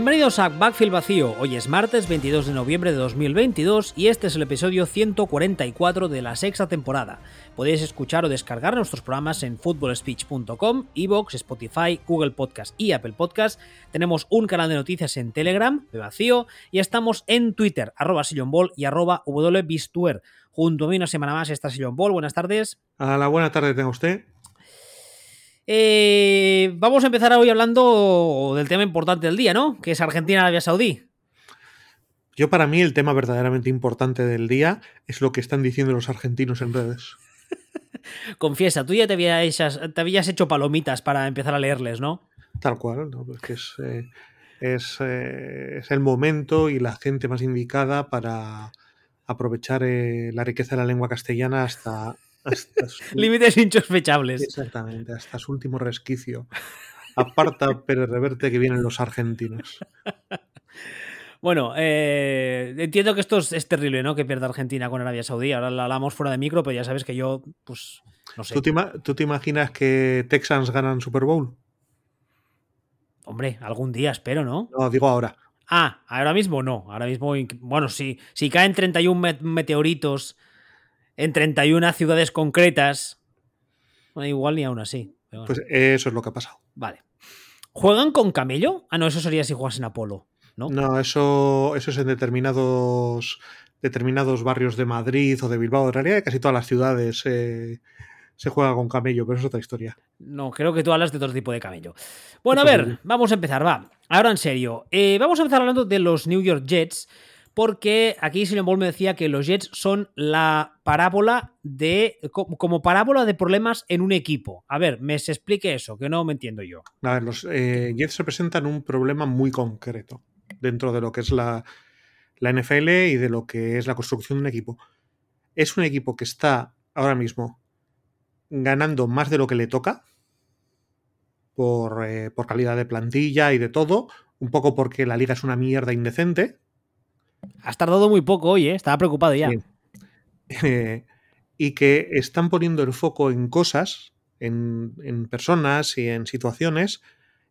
Bienvenidos a Backfield Vacío. Hoy es martes 22 de noviembre de 2022 y este es el episodio 144 de la sexta temporada. Podéis escuchar o descargar nuestros programas en footballspeech.com, Evox, Spotify, Google Podcast y Apple Podcast. Tenemos un canal de noticias en Telegram, de Vacío, y estamos en Twitter, arroba sillonball y arroba. Junto a mí una semana más está Sillon Ball. Buenas tardes. A la buena tarde tenga usted. Eh, vamos a empezar hoy hablando del tema importante del día, ¿no? Que es Argentina-Arabia Saudí. Yo para mí el tema verdaderamente importante del día es lo que están diciendo los argentinos en redes. Confiesa, tú ya te habías, te habías, hecho palomitas para empezar a leerles, ¿no? Tal cual, ¿no? Porque es, eh, es, eh, es, el momento y la gente más indicada para aprovechar eh, la riqueza de la lengua castellana hasta, Límites insospechables. Exactamente, hasta su último resquicio. Aparta, pero reverte que vienen los argentinos. Bueno, eh, entiendo que esto es, terrible, ¿no? Que pierda Argentina con Arabia Saudí. Ahora la hablamos fuera de micro, pero ya sabes que yo, pues, no sé. ¿Tú te, ¿Tú te, imaginas que Texans ganan Super Bowl? Hombre, algún día espero, ¿no? No, digo ahora. Ah, ahora mismo no. Ahora mismo, bueno, sí. Si caen 31 meteoritos en 31 ciudades concretas. Bueno, igual ni aún así. Pues eso es lo que ha pasado. Vale. ¿Juegan con camello? Ah, no, eso sería si juegas en Apolo, ¿no? No, eso, eso es en determinados, determinados barrios de Madrid o de Bilbao. En realidad, casi todas las ciudades eh, se juega con camello, pero es otra historia. No, creo que tú hablas de otro tipo de camello. Bueno, a ver, vamos a empezar, va. Ahora en serio. Eh, vamos a empezar hablando de los New York Jets porque aquí Silent Ball me decía que los Jets son la parábola de. como parábola de problemas en un equipo. A ver, me se explique eso, que no me entiendo yo. A ver, los eh, Jets representan un problema muy concreto dentro de lo que es la, la NFL y de lo que es la construcción de un equipo. Es un equipo que está ahora mismo ganando más de lo que le toca. Por, eh, por calidad de plantilla y de todo, un poco porque la liga es una mierda indecente, Has tardado muy poco hoy, ¿eh? Estaba preocupado ya. y que están poniendo el foco en cosas, en, personas y en situaciones,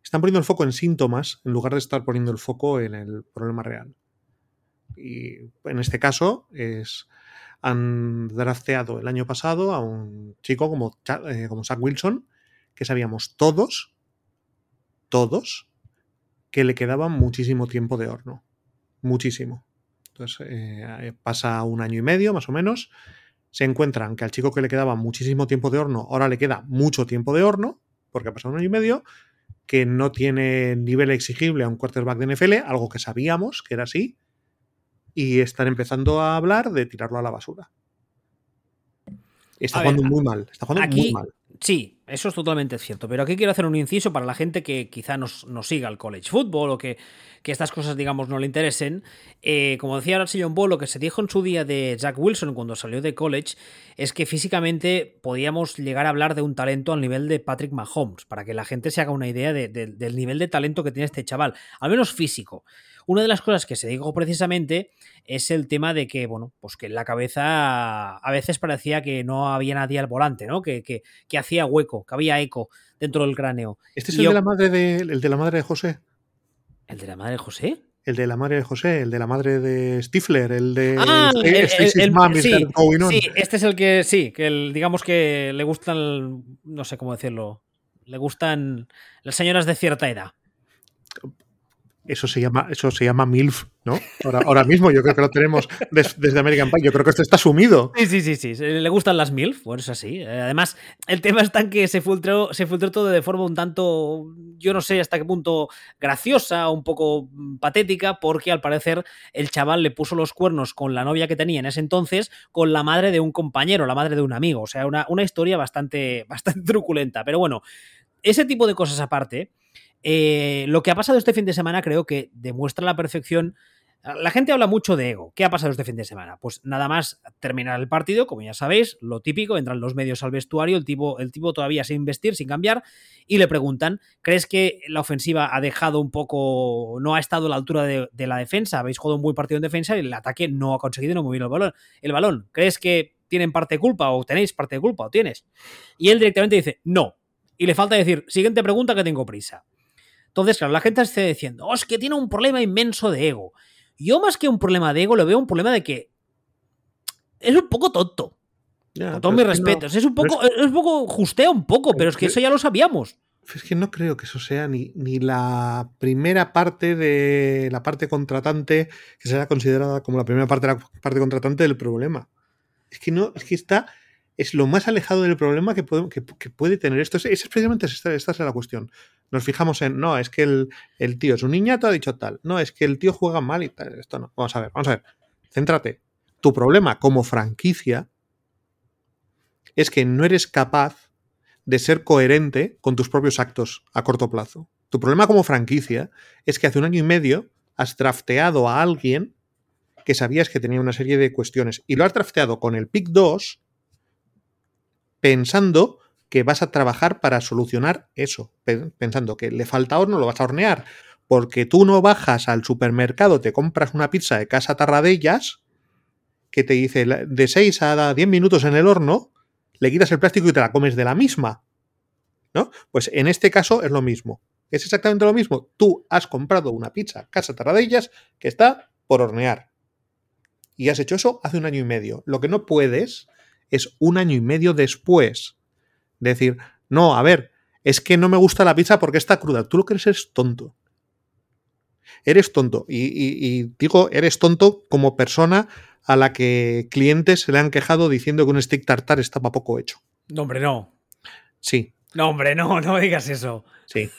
están poniendo el foco en síntomas en lugar de estar poniendo el foco en el problema real. Y en este caso es han drafteado el año pasado a un chico como, eh, como Zach Wilson, que sabíamos todos, todos, que le quedaba muchísimo tiempo de horno. Muchísimo. Entonces eh, pasa un año y medio más o menos, se encuentran que al chico que le quedaba muchísimo tiempo de horno, ahora le queda mucho tiempo de horno, porque ha pasado un año y medio, que no tiene nivel exigible a un quarterback de NFL, algo que sabíamos que era así, y están empezando a hablar de tirarlo a la basura. Está jugando muy mal, está jugando muy mal. Sí, eso es totalmente cierto, pero aquí quiero hacer un inciso para la gente que quizá nos, siga el college football o que, estas cosas, digamos, no le interesen. Eh, como decía ahora Sillon Ball, lo que se dijo en su día de Jack Wilson cuando salió de college es que físicamente podíamos llegar a hablar de un talento al nivel de Patrick Mahomes, para que la gente se haga una idea del nivel de talento que tiene este chaval, al menos físico. Una de las cosas que se dijo precisamente es el tema de que, bueno, pues que en la cabeza a veces parecía que no había nadie al volante, ¿no? Que, que, hacía hueco, que había eco dentro del cráneo. ¿Este es el, de la madre de, el de la madre de José? ¿El de la madre de José? El de la madre de José, el de la madre de Stifler, el de ah, el, sí, sí, este es el que sí, que digamos que le gustan, no sé cómo decirlo, le gustan las señoras de cierta edad. Eso se llama, eso se llama MILF, ¿no? Ahora, ahora mismo yo creo que lo tenemos desde American Pie. Yo creo que esto está sumido. Sí, sí, sí, sí. Le gustan las MILF, bueno, es así. Eh, además, el tema está en que se filtró, se filtró todo de forma un tanto, yo no sé hasta qué punto graciosa, un poco patética, porque al parecer el chaval le puso los cuernos con la novia que tenía en ese entonces, con la madre de un compañero, la madre de un amigo. O sea, una, una historia bastante, bastante truculenta. Pero bueno, ese tipo de cosas aparte. Eh, lo que ha pasado este fin de semana creo que demuestra la perfección. La gente habla mucho de ego. ¿Qué ha pasado este fin de semana? Pues nada más terminar el partido, como ya sabéis, lo típico, entran los medios al vestuario, el tipo, el tipo todavía sin investir, sin cambiar, y le preguntan, ¿crees que la ofensiva ha dejado un poco, no ha estado a la altura de, la defensa? Habéis jugado un buen partido en defensa y el ataque no ha conseguido no mover el balón. El balón, ¿crees que tienen parte de culpa o tenéis parte de culpa o tienes? Y él directamente dice, no. Y le falta decir, siguiente pregunta que tengo prisa. Entonces, claro, la gente está diciendo, oh, es que tiene un problema inmenso de ego. Yo más que un problema de ego, lo veo un problema de que es un poco tonto. Ya, Con todos mis no- respetos. es un poco, es un poco, justea un poco, pero es que que- eso ya lo sabíamos. Es que no creo que eso sea ni, ni la primera parte de la parte contratante que sea considerada como la primera parte de la parte contratante del problema. Es que no, es que está, es lo más alejado del problema que puede, que, que puede tener esto. Es, es precisamente esta, esta es la cuestión. Nos fijamos en, no, es que el, tío es un niñato, ha dicho tal. No, es que el tío juega mal y tal. Esto no. Vamos a ver, vamos a ver. Céntrate. Tu problema como franquicia es que no eres capaz de ser coherente con tus propios actos a corto plazo. Tu problema como franquicia es que hace un año y medio has drafteado a alguien que sabías que tenía una serie de cuestiones y lo has drafteado con el pick 2 pensando que vas a trabajar para solucionar eso, pe- pensando que le falta horno, lo vas a hornear, porque tú no bajas al supermercado, te compras una pizza de casa Tarradellas que te dice de 6 a 10 minutos en el horno, le quitas el plástico y te la comes de la misma. ¿No? Pues en este caso es lo mismo. Es exactamente lo mismo. Tú has comprado una pizza Casa Tarradellas que está por hornear. Y has hecho eso hace un año y medio. Lo que no puedes es un año y medio después decir, no, a ver, es que no me gusta la pizza porque está cruda. Tú lo que eres es tonto. Eres tonto. Y, y- y digo, eres tonto como persona a la que clientes se le han quejado diciendo que un stick tartar estaba poco hecho. No, hombre, no. Sí, No, hombre, no, no digas eso. sí.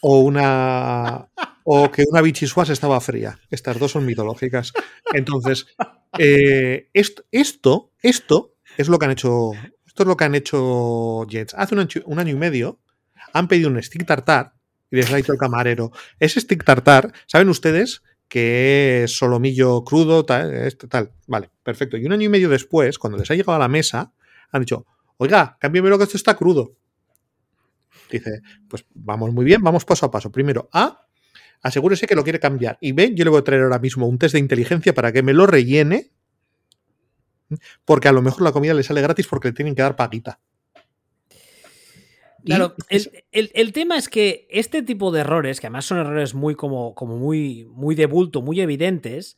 O una. O que una bichiswas estaba fría. Estas dos son mitológicas. Entonces, eh, esto, esto, esto es lo que han hecho. Esto es lo que han hecho Jets. Hace un año, y medio han pedido un stick tartar y les ha dicho el camarero. Ese stick tartar, ¿saben ustedes? que es solomillo crudo, tal, este, tal. Vale, perfecto. Y un año y medio después, cuando les ha llegado a la mesa, han dicho, oiga, cámbiamelo que esto está crudo. Dice, pues vamos muy bien, vamos paso a paso. Primero, A, asegúrese que lo quiere cambiar. Y B, yo le voy a traer ahora mismo un test de inteligencia para que me lo rellene, porque a lo mejor la comida le sale gratis porque le tienen que dar paguita. Claro, el, el- el tema es que este tipo de errores, que además son errores muy como, como muy, muy de bulto, muy evidentes,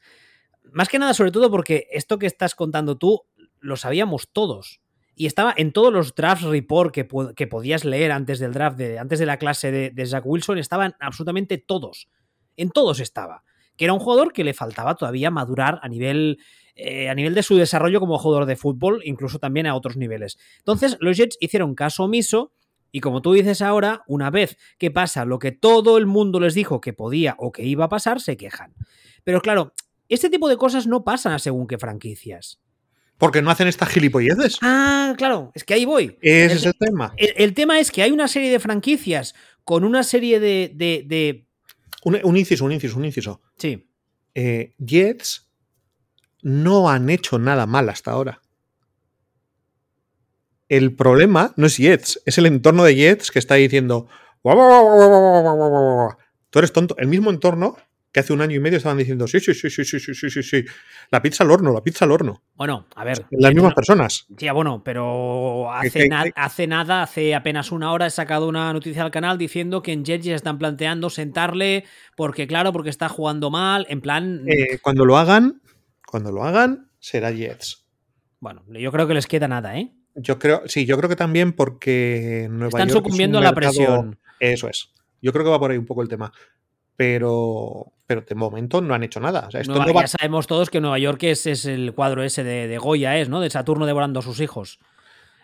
más que nada, sobre todo porque esto que estás contando tú lo sabíamos todos. Y estaba en todos los drafts report que, que podías leer antes del draft, de, antes de la clase de, de Zach Wilson, estaban absolutamente todos. En todos estaba. Que era un jugador que le faltaba todavía madurar a nivel, eh, a nivel de su desarrollo como jugador de fútbol, incluso también a otros niveles. Entonces, los Jets hicieron caso omiso y como tú dices ahora, una vez que pasa lo que todo el mundo les dijo que podía o que iba a pasar, se quejan. Pero claro, este tipo de cosas no pasan a según qué franquicias. Porque no hacen estas gilipolleces. Ah, claro, es que ahí voy. Ese el- es el tema. El, el tema es que hay una serie de franquicias con una serie de... de, de- Un, un inciso, un inciso, un inciso. Sí, Eh, Jets no han hecho nada mal hasta ahora. El problema no es Jets, es el entorno de Jets que está diciendo. Tú eres tonto. El mismo entorno que hace un año y medio estaban diciendo: sí, sí, sí, sí, sí, sí, sí, sí, sí. La pizza al horno, la pizza al horno. bueno, a ver. Las mismas no- personas. Ya, bueno, pero na- hace nada, hace apenas una hora, he sacado una noticia al canal diciendo que en Jets ya están planteando sentarle porque, claro, porque está jugando mal, en plan... Eh, cuando lo hagan, cuando lo hagan, será Jets. Bueno, yo creo que les queda nada, ¿eh? Yo creo, sí, yo creo que también porque Nueva Están York es un sucumbiendo a la mercado- presión. Eso es. Yo creo que va por ahí un poco el tema. Pero, pero de momento no han hecho nada. O sea, esto Nueva- no va- Ya sabemos todos que Nueva York es, es el cuadro ese de, de Goya, es, ¿no? De Saturno devorando a sus hijos.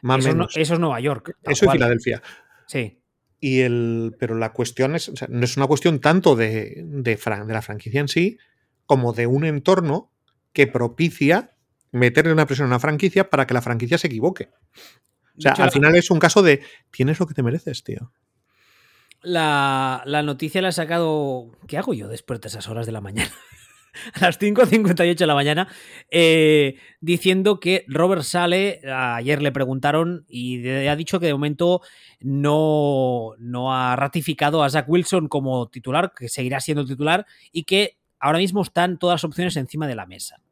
más eso, es, no- menos. eso es Nueva York. Eso es. Filadelfia. Sí. Y el, pero la cuestión es, o sea, no es una cuestión tanto de, de, fran- de la franquicia en sí, como de un entorno que propicia meterle una presión a una franquicia para que la franquicia se equivoque. O sea, al la- final es un caso de tienes lo que te mereces, tío. La, la noticia la he sacado. ¿Qué hago yo después de esas horas de la mañana? A las 5.58 de la mañana, eh, diciendo que Robert Sale, ayer le preguntaron y de- ha dicho que de momento no, no ha ratificado a Zach Wilson como titular, que seguirá siendo titular y que ahora mismo están todas las opciones encima de la mesa.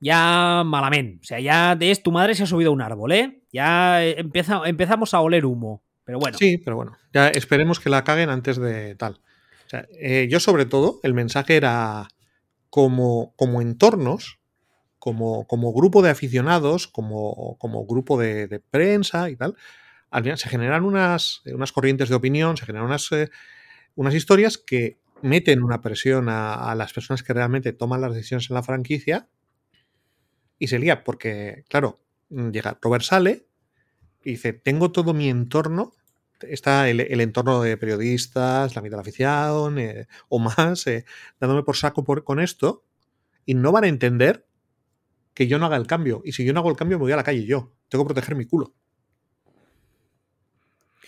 Ya malamente, o sea, ya es tu madre se ha subido a un árbol, ¿eh? Ya eh, empezamos a oler humo. Pero bueno. Sí, pero bueno, ya esperemos que la caguen antes de tal. O sea, eh, yo sobre todo, el mensaje era como, como entornos, como, como grupo de aficionados, como, como grupo de, prensa y tal, al final se generan unas, unas corrientes de opinión, se generan unas, eh, unas historias que meten una presión a, las personas que realmente toman las decisiones en la franquicia y se lía porque, claro, llega Robert sale y dice, tengo todo mi entorno, está el, entorno de periodistas, la mitad de la afición eh, o más, eh, dándome por saco con esto y no van a entender que yo no haga el cambio. Y si yo no hago el cambio, me voy a la calle yo. Tengo que proteger mi culo.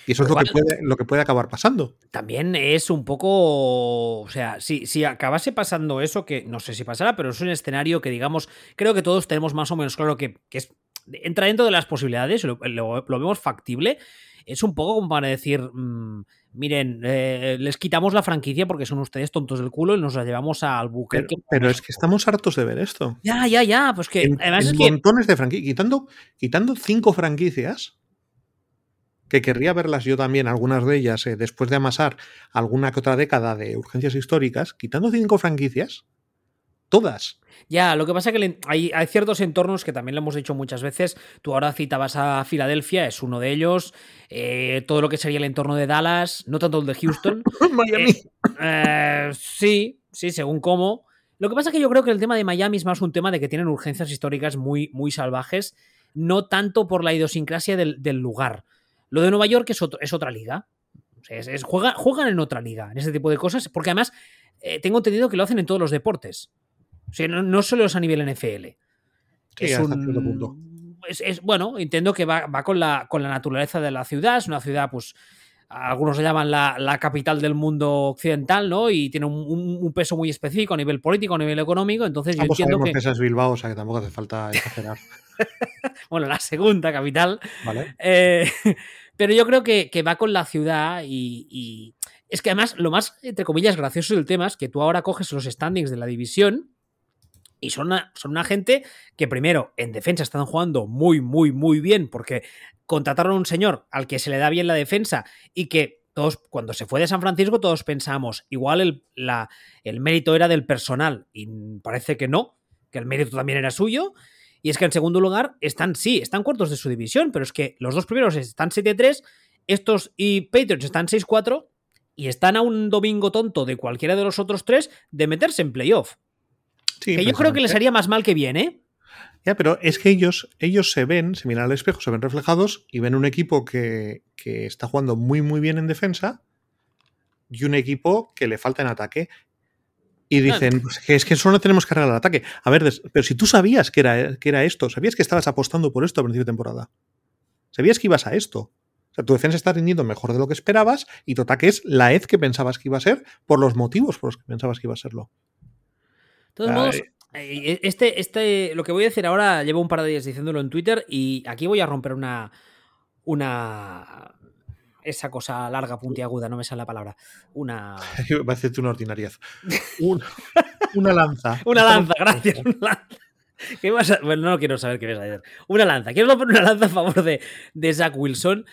Y eso es lo que, puede, lo que, puede, acabar pasando. También es un poco. O sea, si, si, acabase pasando eso, que no sé si pasará, pero es un escenario que, digamos, creo que todos tenemos más o menos claro que, que es, entra dentro de las posibilidades, lo, lo, lo, vemos factible. Es un poco como para decir. Mmm, miren, eh, les quitamos la franquicia porque son ustedes tontos del culo y nos la llevamos al buque. Pero, pero, es que estamos hartos de ver esto. Ya, ya, ya. Pues que en, además en es que. montones de franquicias. Quitando, quitando cinco franquicias que querría verlas yo también, algunas de ellas, eh, después de amasar alguna que otra década de urgencias históricas, quitando cinco franquicias, todas. Ya, lo que pasa es que hay, hay, ciertos entornos que también lo hemos dicho muchas veces. Tú ahora citabas a Filadelfia, es uno de ellos. Eh, todo lo que sería el entorno de Dallas, no tanto el de Houston. Miami. Eh, eh, sí, sí, según cómo. Lo que pasa es que yo creo que el tema de Miami es más un tema de que tienen urgencias históricas muy, muy salvajes, no tanto por la idiosincrasia del, del lugar. Lo de Nueva York es, otro, es otra liga. O sea, es, es, juega, juegan en otra liga, en ese tipo de cosas, porque además eh, tengo entendido que lo hacen en todos los deportes. O sea, no, no solo es a nivel NFL. Sí, es, cierto punto. Bueno, entiendo que va, va con, la, con, la, naturaleza de la ciudad. Es una ciudad, pues, algunos la llaman la, la, capital del mundo occidental, ¿no? Y tiene un, un, un, peso muy específico a nivel político, a nivel económico. Entonces, yo Ambos entiendo que. esa es Bilbao, o sea que tampoco hace falta exagerar. bueno, la segunda capital. Vale. Eh, pero yo creo que, va con la ciudad y, es que además lo más, entre comillas, gracioso del tema es que tú ahora coges los standings de la división y son una, son una gente que primero en defensa están jugando muy, muy, muy bien porque contrataron a un señor al que se le da bien la defensa y que todos, cuando se fue de San Francisco, todos pensamos, igual el, el mérito era del personal y parece que no, que el mérito también era suyo. Y es que en segundo lugar están, sí, están cuartos de su división, pero es que los dos primeros están 7-3, estos y Patriots están 6-4 y están a un domingo tonto de cualquiera de los otros tres de meterse en playoff. Sí, que yo creo que les haría más mal que bien, ¿eh? Ya, pero es que ellos, ellos se ven, se miran al espejo, se ven reflejados y ven un equipo que, que está jugando muy, muy bien en defensa y un equipo que le falta en ataque. Y dicen, pues, que es que solo tenemos que arreglar el ataque. A ver, pero si tú sabías que era, que era esto, sabías que estabas apostando por esto al principio de temporada. Sabías que ibas a esto. O sea, tu defensa está rindiendo mejor de lo que esperabas y tu ataque es la EZ que pensabas que iba a ser por los motivos por los que pensabas que iba a serlo. De todos modos, este, este, lo que voy a decir ahora llevo un par de días diciéndolo en Twitter y aquí voy a romper una, una, esa cosa larga, puntiaguda, no me sale la palabra. Una. Va a hacerte una ordinariedad. una, una lanza. una lanza, gracias. Una lanza. ¿Qué vas a... Bueno, no quiero saber qué vas a hacer. Una lanza. Quiero poner una lanza a favor de, de Zach Wilson.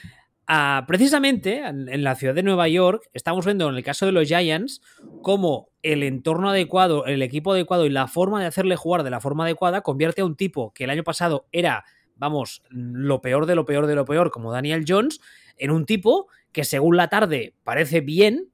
Uh, precisamente en, en, la ciudad de Nueva York, estamos viendo en el caso de los Giants cómo el entorno adecuado, el equipo adecuado y la forma de hacerle jugar de la forma adecuada convierte a un tipo que el año pasado era, vamos, lo peor de lo peor de lo peor, como Daniel Jones, en un tipo que según la tarde parece bien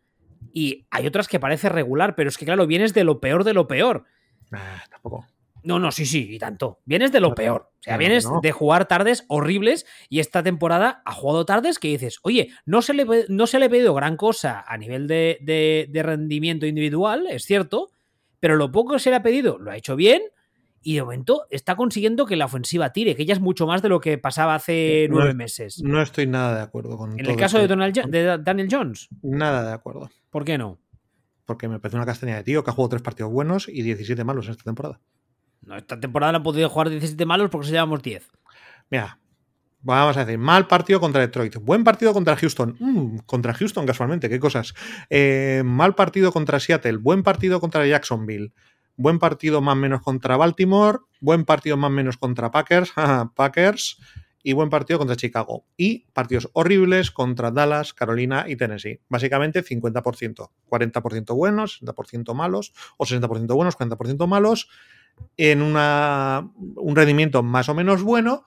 y hay otras que parece regular, pero es que claro, vienes de lo peor de lo peor. Ah, tampoco. No, no, sí, sí, y tanto. Vienes de lo peor. O sea, vienes no. de jugar tardes horribles y esta temporada ha jugado tardes que dices, oye, no se le, no se le ha pedido gran cosa a nivel de, de, de rendimiento individual, es cierto, pero lo poco que se le ha pedido lo ha hecho bien y de momento está consiguiendo que la ofensiva tire, que ya es mucho más de lo que pasaba hace no, nueve meses. No estoy nada de acuerdo con En el caso de, Donald, de, Daniel Jones. Nada de acuerdo. ¿Por qué no? Porque me parece una castaña de tío que ha jugado tres partidos buenos y 17 malos en esta temporada. No, esta temporada no han podido jugar 17 malos porque se llevamos 10. Mira, vamos a decir, mal partido contra Detroit, buen partido contra Houston, mm, contra Houston casualmente, qué cosas. Eh, mal partido contra Seattle, buen partido contra Jacksonville, buen partido más menos contra Baltimore, buen partido más menos contra Packers, Packers, y buen partido contra Chicago. Y partidos horribles contra Dallas, Carolina y Tennessee. Básicamente 50%. 40% buenos, 60% malos, o 60% buenos, 40% malos, en un rendimiento más o menos bueno.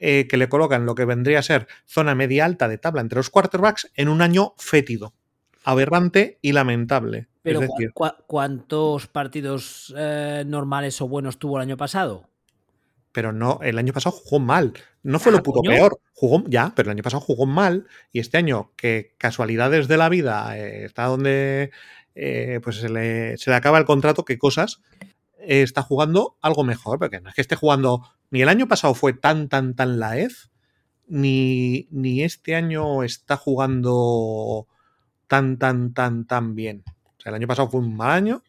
Eh, que le colocan lo que vendría a ser zona media alta de tabla entre los quarterbacks en un año fétido, aberrante y lamentable. Pero ¿cuántos partidos eh, normales o buenos tuvo el año pasado? pero no, el año pasado jugó mal. No fue lo puto peor. Jugó, ya, pero el año pasado jugó mal. Y este año, que casualidades de la vida, eh, está donde eh, pues se le, se le, acaba el contrato, qué cosas, está jugando algo mejor. Porque no es que esté jugando. Ni el año pasado fue tan, tan, tan la EZ, ni, ni este año está jugando tan, tan, tan, tan bien. O sea, el año pasado fue un mal año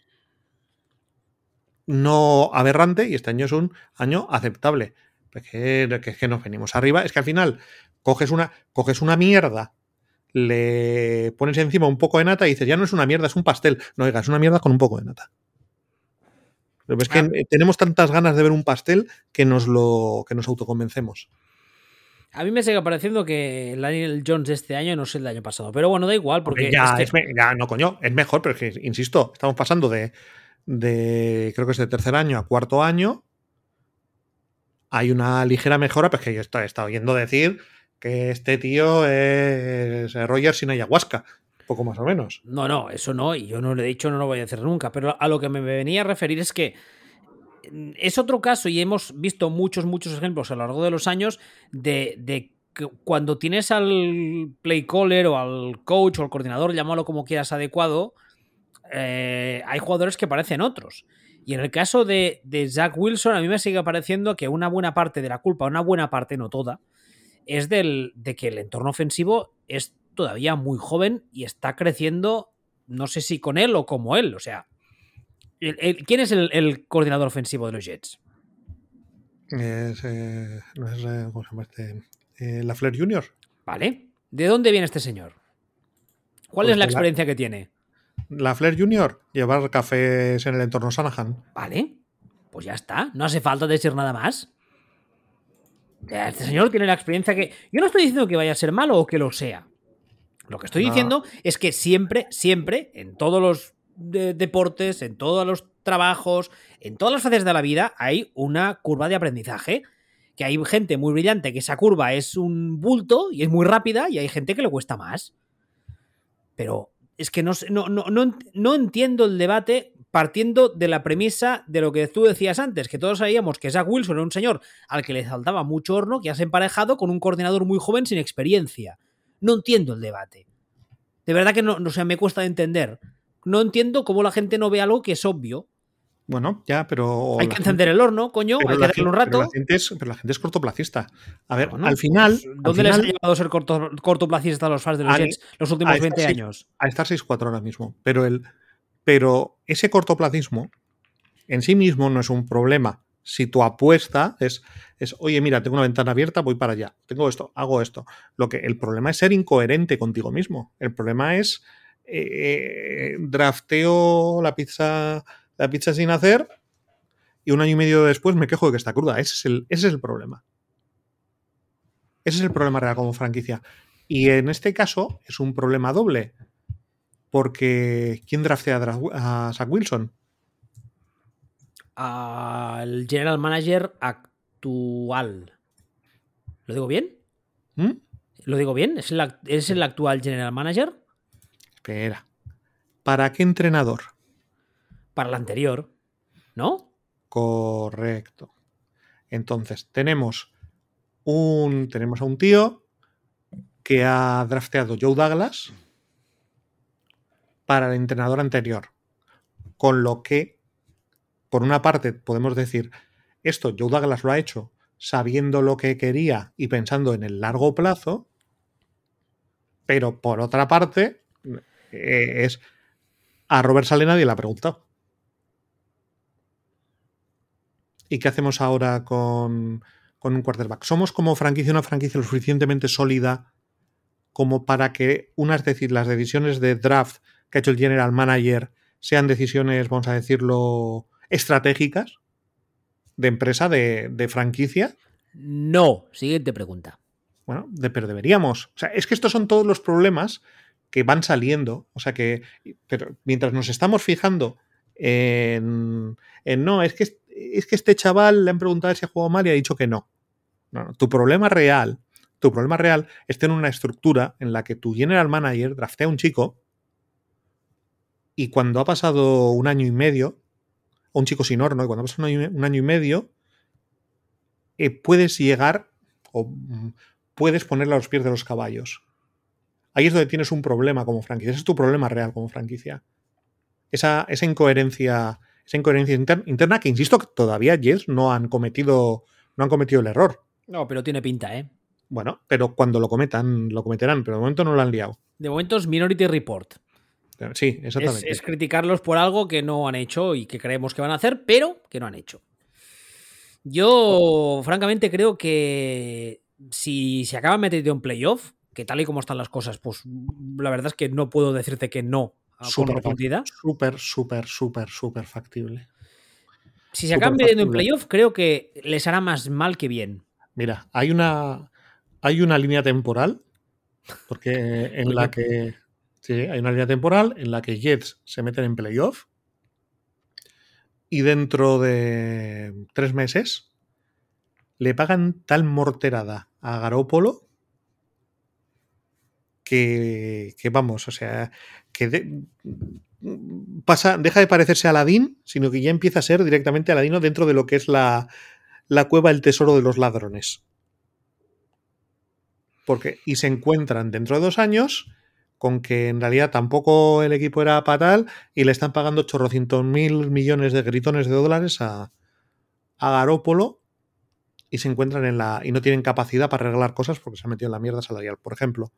no aberrante y este año es un año aceptable. Que, que, que nos venimos arriba. Es que al final coges una, coges una mierda, le pones encima un poco de nata y dices, ya no es una mierda, es un pastel. No, oiga, es una mierda con un poco de nata. Pero es que ah. tenemos tantas ganas de ver un pastel que nos lo que nos autoconvencemos. A mí me sigue pareciendo que el Daniel Jones de este año no es el del año pasado. Pero bueno, da igual, porque. Ya, es que... ya, no, coño, es mejor, pero es que, insisto, estamos pasando de de, creo que es de tercer año a cuarto año, hay una ligera mejora, pues que yo he estado oyendo decir que este tío es Roger sin ayahuasca, poco más o menos. No, no, eso no, y yo no lo he dicho, no lo voy a hacer nunca, pero a lo que me venía a referir es que es otro caso y hemos visto muchos, muchos ejemplos a lo largo de los años de, de cuando tienes al play caller o al coach o al coordinador, llámalo como quieras adecuado, eh, hay jugadores que parecen otros. Y en el caso de, Zach Wilson, a mí me sigue pareciendo que una buena parte de la culpa, una buena parte, no toda, es del, de que el entorno ofensivo es todavía muy joven y está creciendo, no sé si con él o como él. O sea, ¿quién es el, coordinador ofensivo de los Jets? Es, eh, no es, eh, ¿cómo se llama este? la Flair Junior. Vale. ¿De dónde viene este señor? ¿Cuál pues es la experiencia que tiene? la Flair Junior, llevar cafés en el entorno Sanahan. Vale, pues ya está, no hace falta decir nada más. Este señor tiene la experiencia que... Yo no estoy diciendo que vaya a ser malo o que lo sea. Lo que estoy diciendo es que siempre, siempre, en todos los deportes, en todos los trabajos, en todas las fases de la vida, hay una curva de aprendizaje. Que hay gente muy brillante que esa curva es un bulto y es muy rápida y hay gente que le cuesta más. Pero es que no, no, no, no, entiendo el debate partiendo de la premisa de lo que tú decías antes, que todos sabíamos que Zach Wilson era un señor al que le saltaba mucho horno, que has emparejado con un coordinador muy joven sin experiencia. No entiendo el debate. De verdad que no, no me cuesta entender. No entiendo cómo la gente no ve algo que es obvio. Bueno, ya, pero. Hay que encender el horno, coño, hay que darle un rato. Pero la, gente es, pero la gente es cortoplacista. A ver, al final. Pues, ¿Dónde les ha llevado a ser corto, cortoplacista a los fans de los Jets los últimos 20 años? A estar 6-4 ahora mismo. Pero, el, pero ese cortoplacismo en sí mismo no es un problema. Si tu apuesta es, es, oye, mira, tengo una ventana abierta, voy para allá. Tengo esto, hago esto. Lo que, el problema es ser incoherente contigo mismo. El problema es. Eh, drafteo la pizza la pizza sin hacer y un año y medio después me quejo de que está cruda. Ese es el, ese es el problema. Ese es el problema real como franquicia. Y en este caso es un problema doble. Porque ¿quién draftea a, Zach Wilson? Al general manager actual. ¿Lo digo bien? ¿Mm? ¿Lo digo bien? ¿Es el, ¿Es el actual general manager? Espera. ¿Para qué entrenador? para la anterior, ¿no? Correcto. Entonces, tenemos un. Tenemos a un tío que ha drafteado Joe Douglas para el entrenador anterior. Con lo que, por una parte, podemos decir, esto Joe Douglas lo ha hecho sabiendo lo que quería y pensando en el largo plazo, pero por otra parte, eh, es a Robert Sale nadie le ha preguntado. ¿Y qué hacemos ahora con, un quarterback? ¿Somos como franquicia una franquicia lo suficientemente sólida como para que unas decir, las decisiones de draft que ha hecho el general manager sean decisiones, vamos a decirlo, estratégicas de empresa, de, franquicia? No. Siguiente pregunta. Bueno, de, pero deberíamos. O sea, es que estos son todos los problemas que van saliendo. O sea que, pero mientras nos estamos fijando en, en no, es que, es que este chaval le han preguntado si ha jugado mal y ha dicho que no. Tu problema real, tu problema real es tener una estructura en la que tu general manager draftea a un chico y cuando ha pasado un año y medio, o un chico sin horno, y cuando ha pasado un año, un año y medio, eh, puedes llegar o mm, puedes ponerle a los pies de los caballos. Ahí es donde tienes un problema como franquicia. Ese es tu problema real como franquicia. Esa, esa incoherencia, esa incoherencia inter- interna que, insisto, que todavía Jets no han cometido, no han cometido el error. No, pero tiene pinta, ¿eh? Bueno, pero cuando lo cometan, lo cometerán, pero de momento no lo han liado. De momento es Minority Report. Sí, Es, exactamente. es criticarlos por algo que no han hecho y que creemos que van a hacer, pero que no han hecho. Yo, francamente, creo que si se acaban metiendo en playoff, que tal y como están las cosas, pues la verdad es que no puedo decirte que no a- con Súper profundidad. Súper, súper, súper, súper factible. Si se acaban metiendo en playoff, creo que les hará más mal que bien. Mira, hay una, hay una línea temporal, porque en la que sí, hay una línea temporal en la que Jets se meten en playoff y dentro de tres meses le pagan tal morterada a Garópolo que, vamos, o sea, que de- pasa, deja de parecerse a Aladín, sino que ya empieza a ser directamente Aladino dentro de lo que es la, la cueva del tesoro de los ladrones. Porque, y se encuentran dentro de dos años con que en realidad tampoco el equipo era fatal y le están pagando chorrocientos mil millones de gritones de dólares a, a Garópolo y se encuentran en la. y no tienen capacidad para arreglar cosas porque se han metido en la mierda salarial, por ejemplo.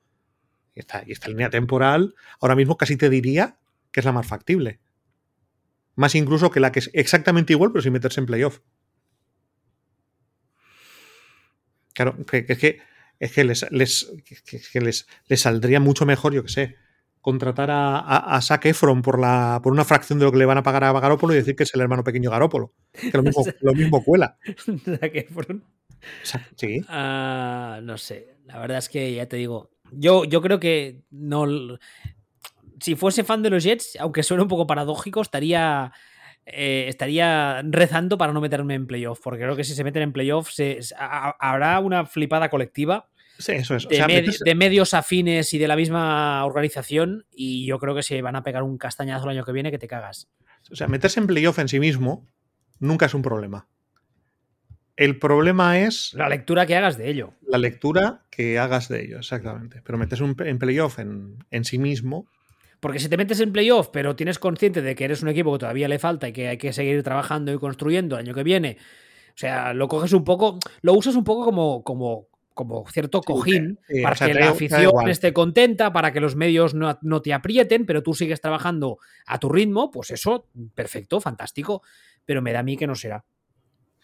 Y esta, y esta línea temporal, ahora mismo casi te diría que es la más factible. Más incluso que la que es exactamente igual, pero sin meterse en playoff. Claro, que, que es que, es que, les, les, que, les, les saldría mucho mejor, yo que sé, contratar a, a, a Zac Efron por, la, por una fracción de lo que le van a pagar a Garópolo y decir que es el hermano pequeño Garópolo. Que lo mismo, lo mismo cuela. Zac Efron. Sí. Ah, no sé, la verdad es que ya te digo, yo, yo creo que no. Si fuese fan de los Jets, aunque suene un poco paradójico, estaría, eh, estaría rezando para no meterme en playoff, porque creo que si se meten en playoff se, habrá una flipada colectiva Sí, eso es. O de, sea, med- metes- de medios afines y de la misma organización, y yo creo que se van a pegar un castañazo el año que viene que te cagas. o sea, meterse en playoff en sí mismo nunca es un problema. El problema es La lectura que hagas de ello. la lectura que hagas de ello, exactamente. Pero meterse un- en playoff en, en sí mismo, Porque si te metes en playoff, pero tienes consciente de que eres un equipo que todavía le falta y que hay que seguir trabajando y construyendo el año que viene, o sea, lo coges un poco, lo usas un poco como, como, como cierto cojín sí, para o sea, que la afición esté contenta, para que los medios no, no te aprieten, pero tú sigues trabajando a tu ritmo, pues eso, perfecto, fantástico. Pero me da a mí que no será.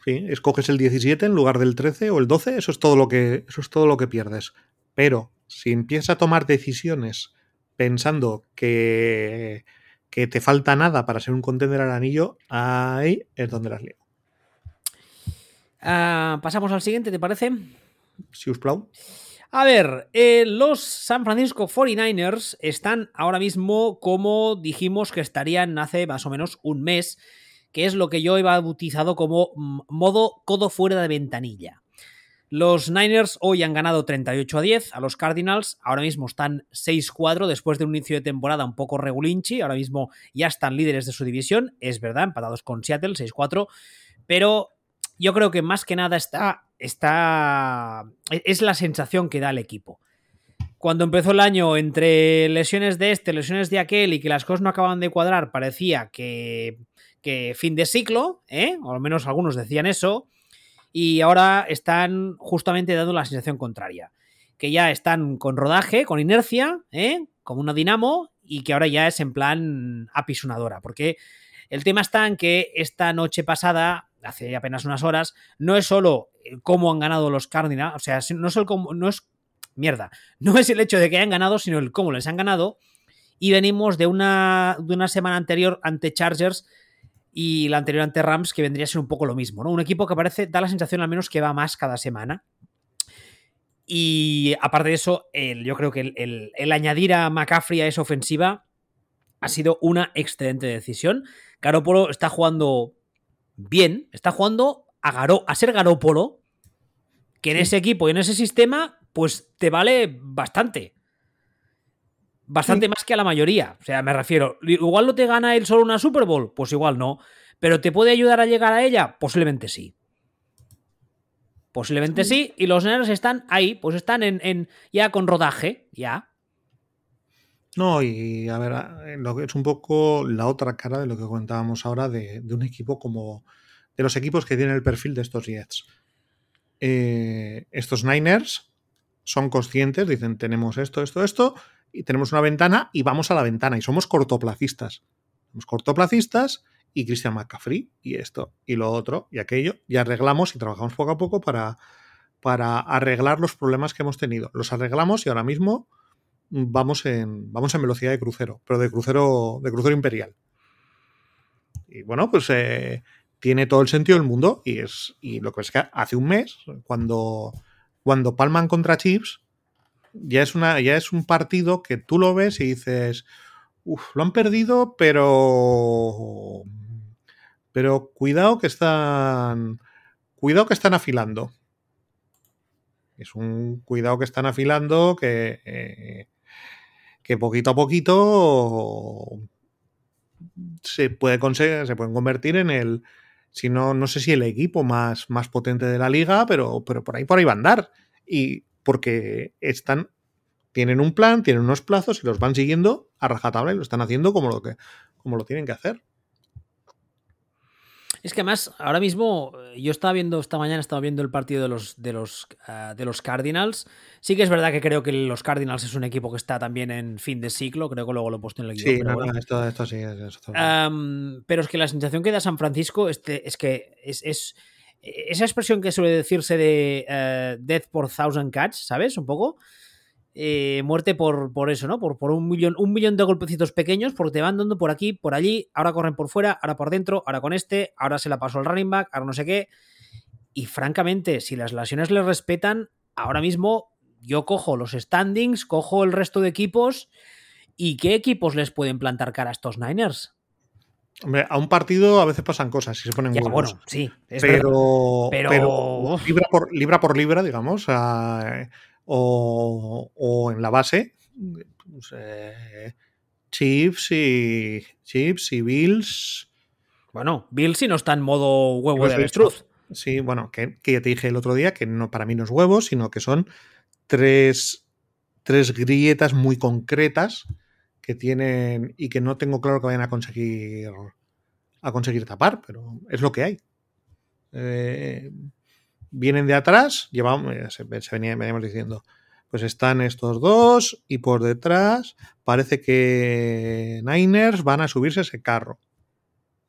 Sí, escoges el 17 en lugar del 13 o el 12, eso es todo lo que, eso es todo lo que pierdes. Pero si empiezas a tomar decisiones pensando que, que te falta nada para ser un contender al anillo, ahí es donde las lío. Ah, Pasamos al siguiente, ¿te parece? Si us plau. A ver, eh, los San Francisco 49ers están ahora mismo como dijimos que estarían hace más o menos un mes, que es lo que yo he bautizado como mm, modo codo fuera de ventanilla. Los Niners hoy han ganado 38 a 10 a los Cardinals, ahora mismo están 6-4 después de un inicio de temporada un poco regulinchi, ahora mismo ya están líderes de su división, es verdad, empatados con Seattle 6-4, pero yo creo que más que nada está, está. Es la sensación que da el equipo. Cuando empezó el año, entre lesiones de este, lesiones de aquel y que las cosas no acaban de cuadrar, parecía que, que fin de ciclo, ¿eh? o al menos algunos decían eso, y ahora están justamente dando la sensación contraria. Que ya están con rodaje, con inercia, ¿eh? como una dinamo, y que ahora ya es en plan apisonadora. Porque el tema está en que esta noche pasada, hace apenas unas horas, no es solo cómo han ganado los Cardinals, o sea, no es, el cómo, no es mierda, no es el hecho de que hayan ganado, sino el cómo les han ganado. Y venimos de una, de una semana anterior ante Chargers y la anterior ante Rams, que vendría a ser un poco lo mismo, ¿no? Un equipo que parece, da la sensación al menos que va más cada semana. Y aparte de eso, el, yo creo que el, el, añadir a McCaffrey a esa ofensiva ha sido una excelente decisión. Garoppolo está jugando bien, está jugando a, ser Garoppolo, que en ese equipo y en ese sistema, pues te vale bastante. Bastante más que a la mayoría. O sea, me refiero, igual no te gana él solo una Super Bowl, pues igual no. Pero ¿te puede ayudar a llegar a ella? Posiblemente sí. Posiblemente sí. Y los Niners están ahí, pues están en, ya con rodaje, ya. No, y a ver, lo que es un poco la otra cara de lo que comentábamos ahora de, un equipo como. de los equipos que tienen el perfil de estos Jets. Eh, estos Niners son conscientes, dicen: tenemos esto, esto, esto, y tenemos una ventana y vamos a la ventana. Y somos cortoplacistas. Somos cortoplacistas y Christian McCaffrey y esto y lo otro y aquello y arreglamos y trabajamos poco a poco para, para arreglar los problemas que hemos tenido. Los arreglamos y ahora mismo vamos en, vamos en velocidad de crucero, pero de crucero, de crucero imperial. Y bueno, pues eh, tiene todo el sentido del mundo y es y lo que es que hace un mes cuando cuando palman contra Chips ya es una ya es un partido que tú lo ves y dices Uf, lo han perdido, pero pero cuidado que están. Cuidado que están afilando. Es un cuidado que están afilando que. Eh, que poquito a poquito se puede conseguir, se pueden convertir en el. Si no, no sé si el equipo más, más potente de la liga, pero, pero por ahí por ahí va a andar. Y porque están. Tienen un plan, tienen unos plazos y los van siguiendo a rajatabla y lo están haciendo como lo que como lo tienen que hacer. Es que además, ahora mismo, eh, yo estaba viendo, esta mañana estaba viendo el partido de los, de los, ah, de los Cardinals. Sí que es verdad que creo que los Cardinals es un equipo que está también en fin de ciclo, creo que luego lo he puesto en el equipo. Sí, pero, esto, sí. pero es que la sensación que da San Francisco este, es que es, esa expresión que suele decirse de uh, death por thousand cats, ¿sabes? Un poco. Eh, muerte por, por eso, ¿no? Por, por, un, millón, un millón de golpecitos pequeños, porque te van dando por aquí, por allí, ahora corren por fuera, ahora por dentro, ahora con este, ahora se la pasó al running back, ahora no sé qué. Y francamente, si las lesiones le respetan, ahora mismo yo cojo los standings, cojo el resto de equipos. ¿Y qué equipos les pueden plantar cara a estos Niners? Hombre, a un partido a veces pasan cosas y se ponen ya, Bueno, sí, pero, pero, libra, por, libra por libra, digamos, o, en la base, pues, eh, Chips y Chips y Bills. Bueno, Bills si no está en modo huevo de avestruz. Sí, bueno, que, ya te dije el otro día que no, para mí no es huevo, sino que son tres, tres grietas muy concretas que tienen y que no tengo claro que vayan a conseguir a conseguir tapar, pero es lo que hay. Eh, vienen de atrás, llevamos, eh, se, venía, veníamos diciendo, pues están estos dos y por detrás parece que Niners van a subirse ese carro.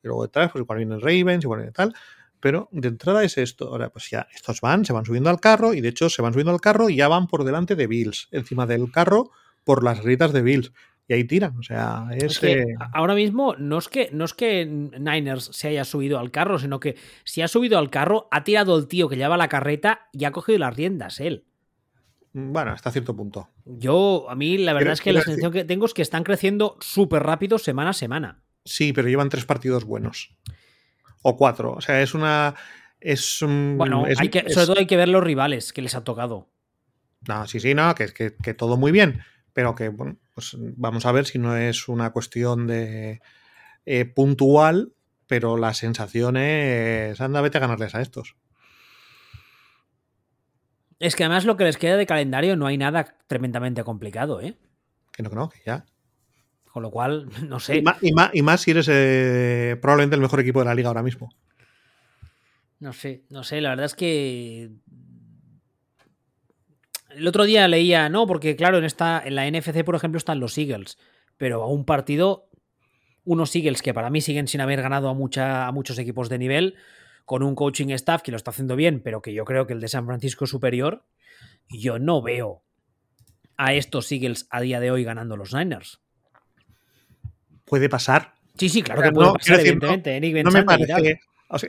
Y luego detrás, pues igual vienen Ravens, igual tal. Pero de entrada es esto. Ahora, pues ya, estos van, se van subiendo al carro y de hecho se van subiendo al carro y ya van por delante de Bills, encima del carro por las gritas de Bills. Y ahí tiran, o sea, es... Eh, ahora mismo no es, que, no es que Niners se haya subido al carro, sino que si ha subido al carro, ha tirado el tío que lleva la carreta y ha cogido las riendas él. Bueno, hasta cierto punto. Yo, a mí, la verdad es que la sensación que tengo es que están creciendo súper rápido semana a semana. Sí, pero llevan tres partidos buenos. O cuatro. O sea, es una. Es Bueno, hay que, sobre todo hay que ver los rivales que les ha tocado. No, sí, sí, no, que, que, que todo muy bien. Pero que, bueno, pues vamos a ver si no es una cuestión de eh, puntual, pero la sensación es, anda, vete a ganarles a estos. Es que además lo que les queda de calendario no hay nada tremendamente complicado, ¿eh? Que no, que no, que ya. Con lo cual, no sé. Y más, y más, si eres eh, probablemente el mejor equipo de la liga ahora mismo. No sé, no sé, la verdad es que. El otro día leía, no, porque claro, en esta, en la NFC, por ejemplo, están los Eagles. Pero a un partido, unos Eagles que para mí siguen sin haber ganado a, mucha, a muchos equipos de nivel, con un coaching staff que lo está haciendo bien, pero que yo creo que el de San Francisco es superior, yo no veo a estos Eagles a día de hoy ganando los Niners. Puede pasar. Sí, sí, claro que puede pasar, evidentemente. No, me parece.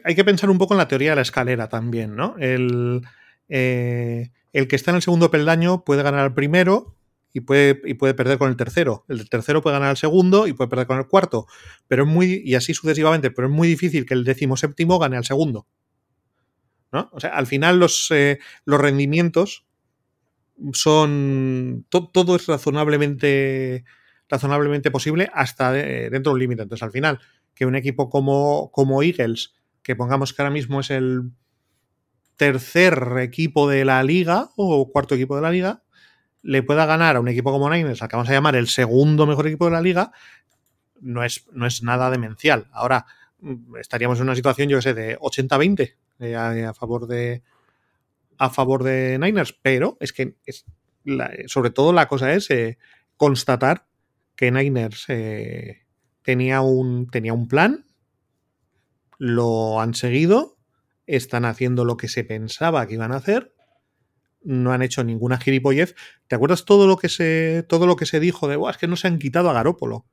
hay que pensar un poco en la teoría de la escalera también, ¿no? El, eh, el que está en el segundo peldaño puede ganar al primero y puede, y puede perder con el tercero. El tercero puede ganar al segundo y puede perder con el cuarto. Pero es muy, y así sucesivamente, pero es muy difícil que el décimo séptimo gane al segundo. ¿no? O sea, al final los, eh, los rendimientos son. todo es razonablemente, razonablemente posible hasta dentro de un límite. Entonces, al final, que un equipo como, como Eagles, que pongamos que ahora mismo es el tercer equipo de la liga o cuarto equipo de la liga, le pueda ganar a un equipo como Niners, al que vamos a llamar el segundo mejor equipo de la liga, no es, no es nada demencial. Ahora mm, estaríamos en una situación, yo que sé, de 80-20 eh, a, favor de a favor de Niners, pero es que es sobre todo la cosa es eh, constatar que Niners eh, tenía, un, tenía un plan, lo han seguido, están haciendo lo que se pensaba que iban a hacer no han hecho ninguna gilipollez. ¿Te acuerdas todo lo que se, todo lo que se dijo de, es que no se han quitado a Garópolo?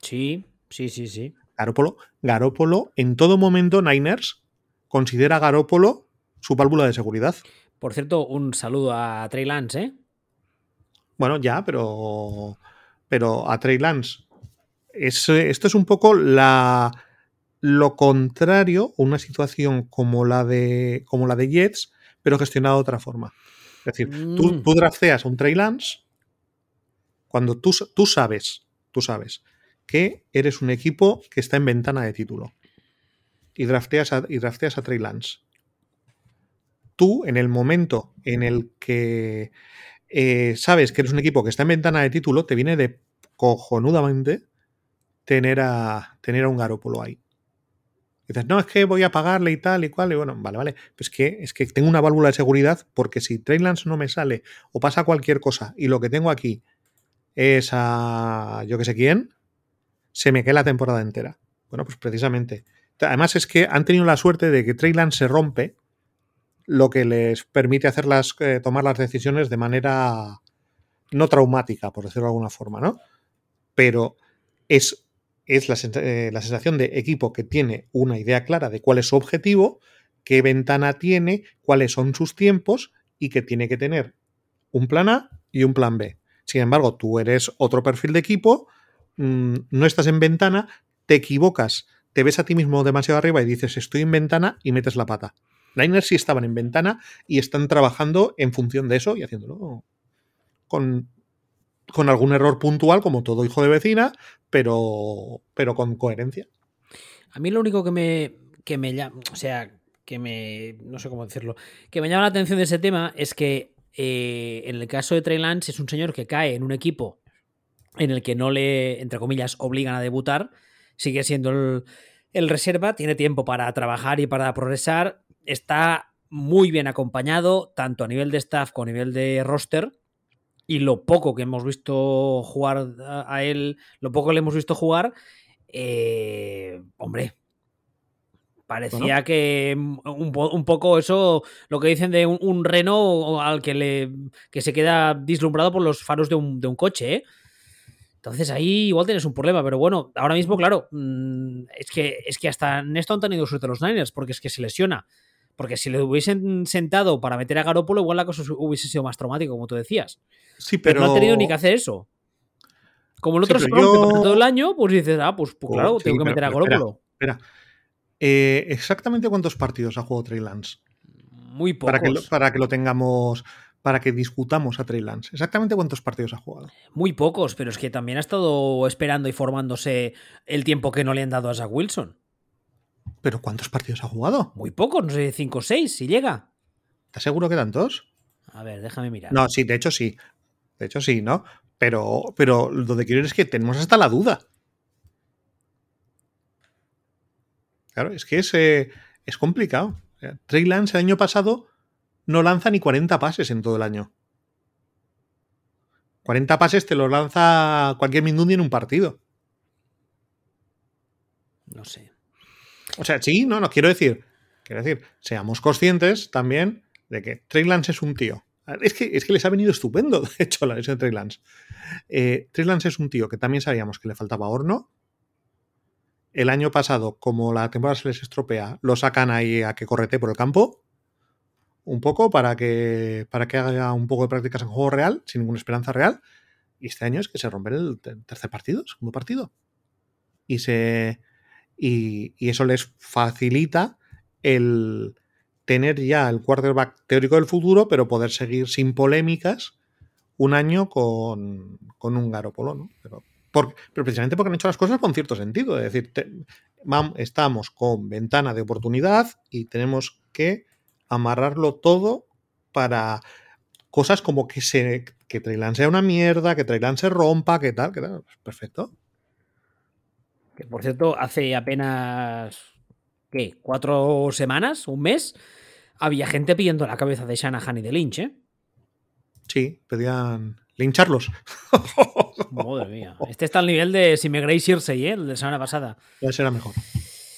Sí, sí, sí, sí. Garópolo, Garópolo, en todo momento Niners considera a Garópolo su válvula de seguridad. Por cierto, un saludo a Trey Lance, ¿eh? Bueno, ya, pero. Pero a Trey Lance. esto es un poco la. Lo contrario, una situación como la de. como la de Jets, pero gestionada de otra forma. Es decir, tú, mm. tú drafteas un Trey Lance cuando tú, tú sabes, tú sabes que eres un equipo que está en ventana de título y drafteas a, y drafteas a Trey Lance. Tú, en el momento en el que eh, sabes que eres un equipo que está en ventana de título, te viene de cojonudamente tener a, tener a un Garópolo ahí dices, no, es que voy a pagarle y tal y cual. Y bueno, vale, vale. Pues que es que tengo una válvula de seguridad porque si Trey no me sale o pasa cualquier cosa y lo que tengo aquí es a yo que sé quién, se me queda la temporada entera. Bueno, pues precisamente. Además es que han tenido la suerte de que Trey se rompe, lo que les permite hacer eh, tomar las decisiones de manera no traumática, por decirlo de alguna forma, ¿no? Pero es es eh, la, sensación de equipo que tiene una idea clara de cuál es su objetivo, qué ventana tiene, cuáles son sus tiempos y que tiene que tener un plan A y un plan B. Sin embargo, tú eres otro perfil de equipo, mm, no estás en ventana, te equivocas, te ves a ti mismo demasiado arriba y dices estoy en ventana y metes la pata. Niners sí estaban en ventana y están trabajando en función de eso y haciéndolo con con algún error puntual, como todo hijo de vecina, pero, pero con coherencia. A mí lo único que me, que me llama, o sea, que me, no sé cómo decirlo, que me llama la atención de ese tema es que eh, en el caso de Trey Lance es un señor que cae en un equipo en el que no le, entre comillas, obligan a debutar, sigue siendo el, el reserva, tiene tiempo para trabajar y para progresar, está muy bien acompañado, tanto a nivel de staff como a nivel de roster, y lo poco que hemos visto jugar a él, lo poco que le hemos visto jugar, eh, hombre, parecía que un, poco eso, lo que dicen de un, reno al que, le, que se queda dislumbrado por los faros de un, coche, ¿eh? Entonces ahí igual tienes un problema, pero bueno, ahora mismo, claro, mm, es que, es que hasta en esto han tenido suerte los Niners, porque es que se lesiona. Porque si le hubiesen sentado para meter a Garópolo, igual la cosa hubiese sido más traumático, como tú decías. Sí, pero... no han tenido ni que hacer eso. Como el otro se todo el año, pues dices, ah, pues, pues claro, tengo que meter a Garópolo. Espera, eh, ¿Exactamente cuántos partidos ha jugado Trey Lance? Muy pocos. Para que, para que lo tengamos para que discutamos a Trey Lance. ¿Exactamente cuántos partidos ha jugado? Muy pocos, pero es que también ha estado esperando y formándose el tiempo que no le han dado a Zach Wilson. ¿Pero cuántos partidos ha jugado? Muy pocos, no sé, 5 o 6, si llega. ¿Estás seguro que tantos? A ver, déjame mirar. No, sí, de hecho sí. De hecho sí, ¿no? Pero, pero lo que quiero es que tenemos hasta la duda. Claro, es que es, eh, es complicado. Trey Lance el año pasado no lanza ni 40 pases en todo el año. 40 pases te los lanza cualquier Mindundi en un partido. No sé. O sea, sí, no, no, quiero decir, quiero decir, seamos conscientes también de que Trey Lance es un tío. Es que, es que les ha venido estupendo, de hecho, la lesión de Trey Lance. Eh, Lance es un tío que también sabíamos que le faltaba horno, el año pasado, como la temporada se les estropea, lo sacan ahí a que correte por el campo. Un poco para que, para que haga un poco de prácticas en juego real, sin ninguna esperanza real. Y este año es que se rompe el tercer partido, segundo partido. Y se. Y, eso les facilita el tener ya el quarterback teórico del futuro, pero poder seguir sin polémicas un año con, con un Garopolo, ¿no? Pero, pero, precisamente porque han hecho las cosas con cierto sentido. Es decir, estamos con ventana de oportunidad y tenemos que amarrarlo todo para cosas como que se que sea una mierda, que Trailan se rompa, que tal, que tal. Perfecto. Que por cierto, hace apenas ¿qué? ¿Cuatro semanas? ¿Un mes? Había gente pidiendo la cabeza de Shanahan y de Lynch, ¿eh? Sí, pedían lincharlos. Madre mía. Este está al nivel de si me queréis irse, ¿eh? El de semana pasada. Ya será mejor.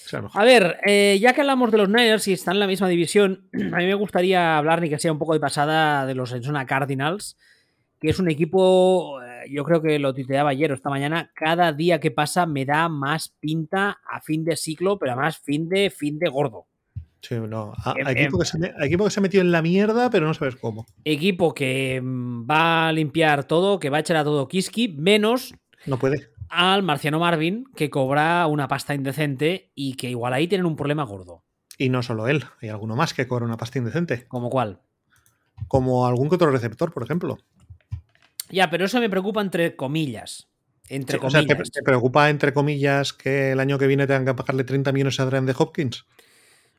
Será mejor. A ver, eh, ya que hablamos de los Niners y están en la misma división, a mí me gustaría hablar, ni que sea un poco de pasada, de los Arizona Cardinals, que es un equipo, yo creo que lo titeaba ayer o esta mañana, cada día que pasa me da más pinta a fin de ciclo, pero además fin de, fin de gordo. Sí, no. A, equipo, que se, equipo, que se, ha metido en la mierda, pero no sabes cómo. Equipo que mm, va a limpiar todo, que va a echar a todo Kiski, menos. No puede. Al Marciano Marvin, que cobra una pasta indecente y que igual ahí tienen un problema gordo. Y no solo él, hay alguno más que cobra una pasta indecente. ¿Como cuál? Como algún que otro receptor, por ejemplo. Ya, pero eso me preocupa entre comillas. Entre sí, comillas. O sea, ¿te, ¿te, preocupa, entre comillas, que el año que viene tengan que pagarle 30 millones a Adrian de Hopkins?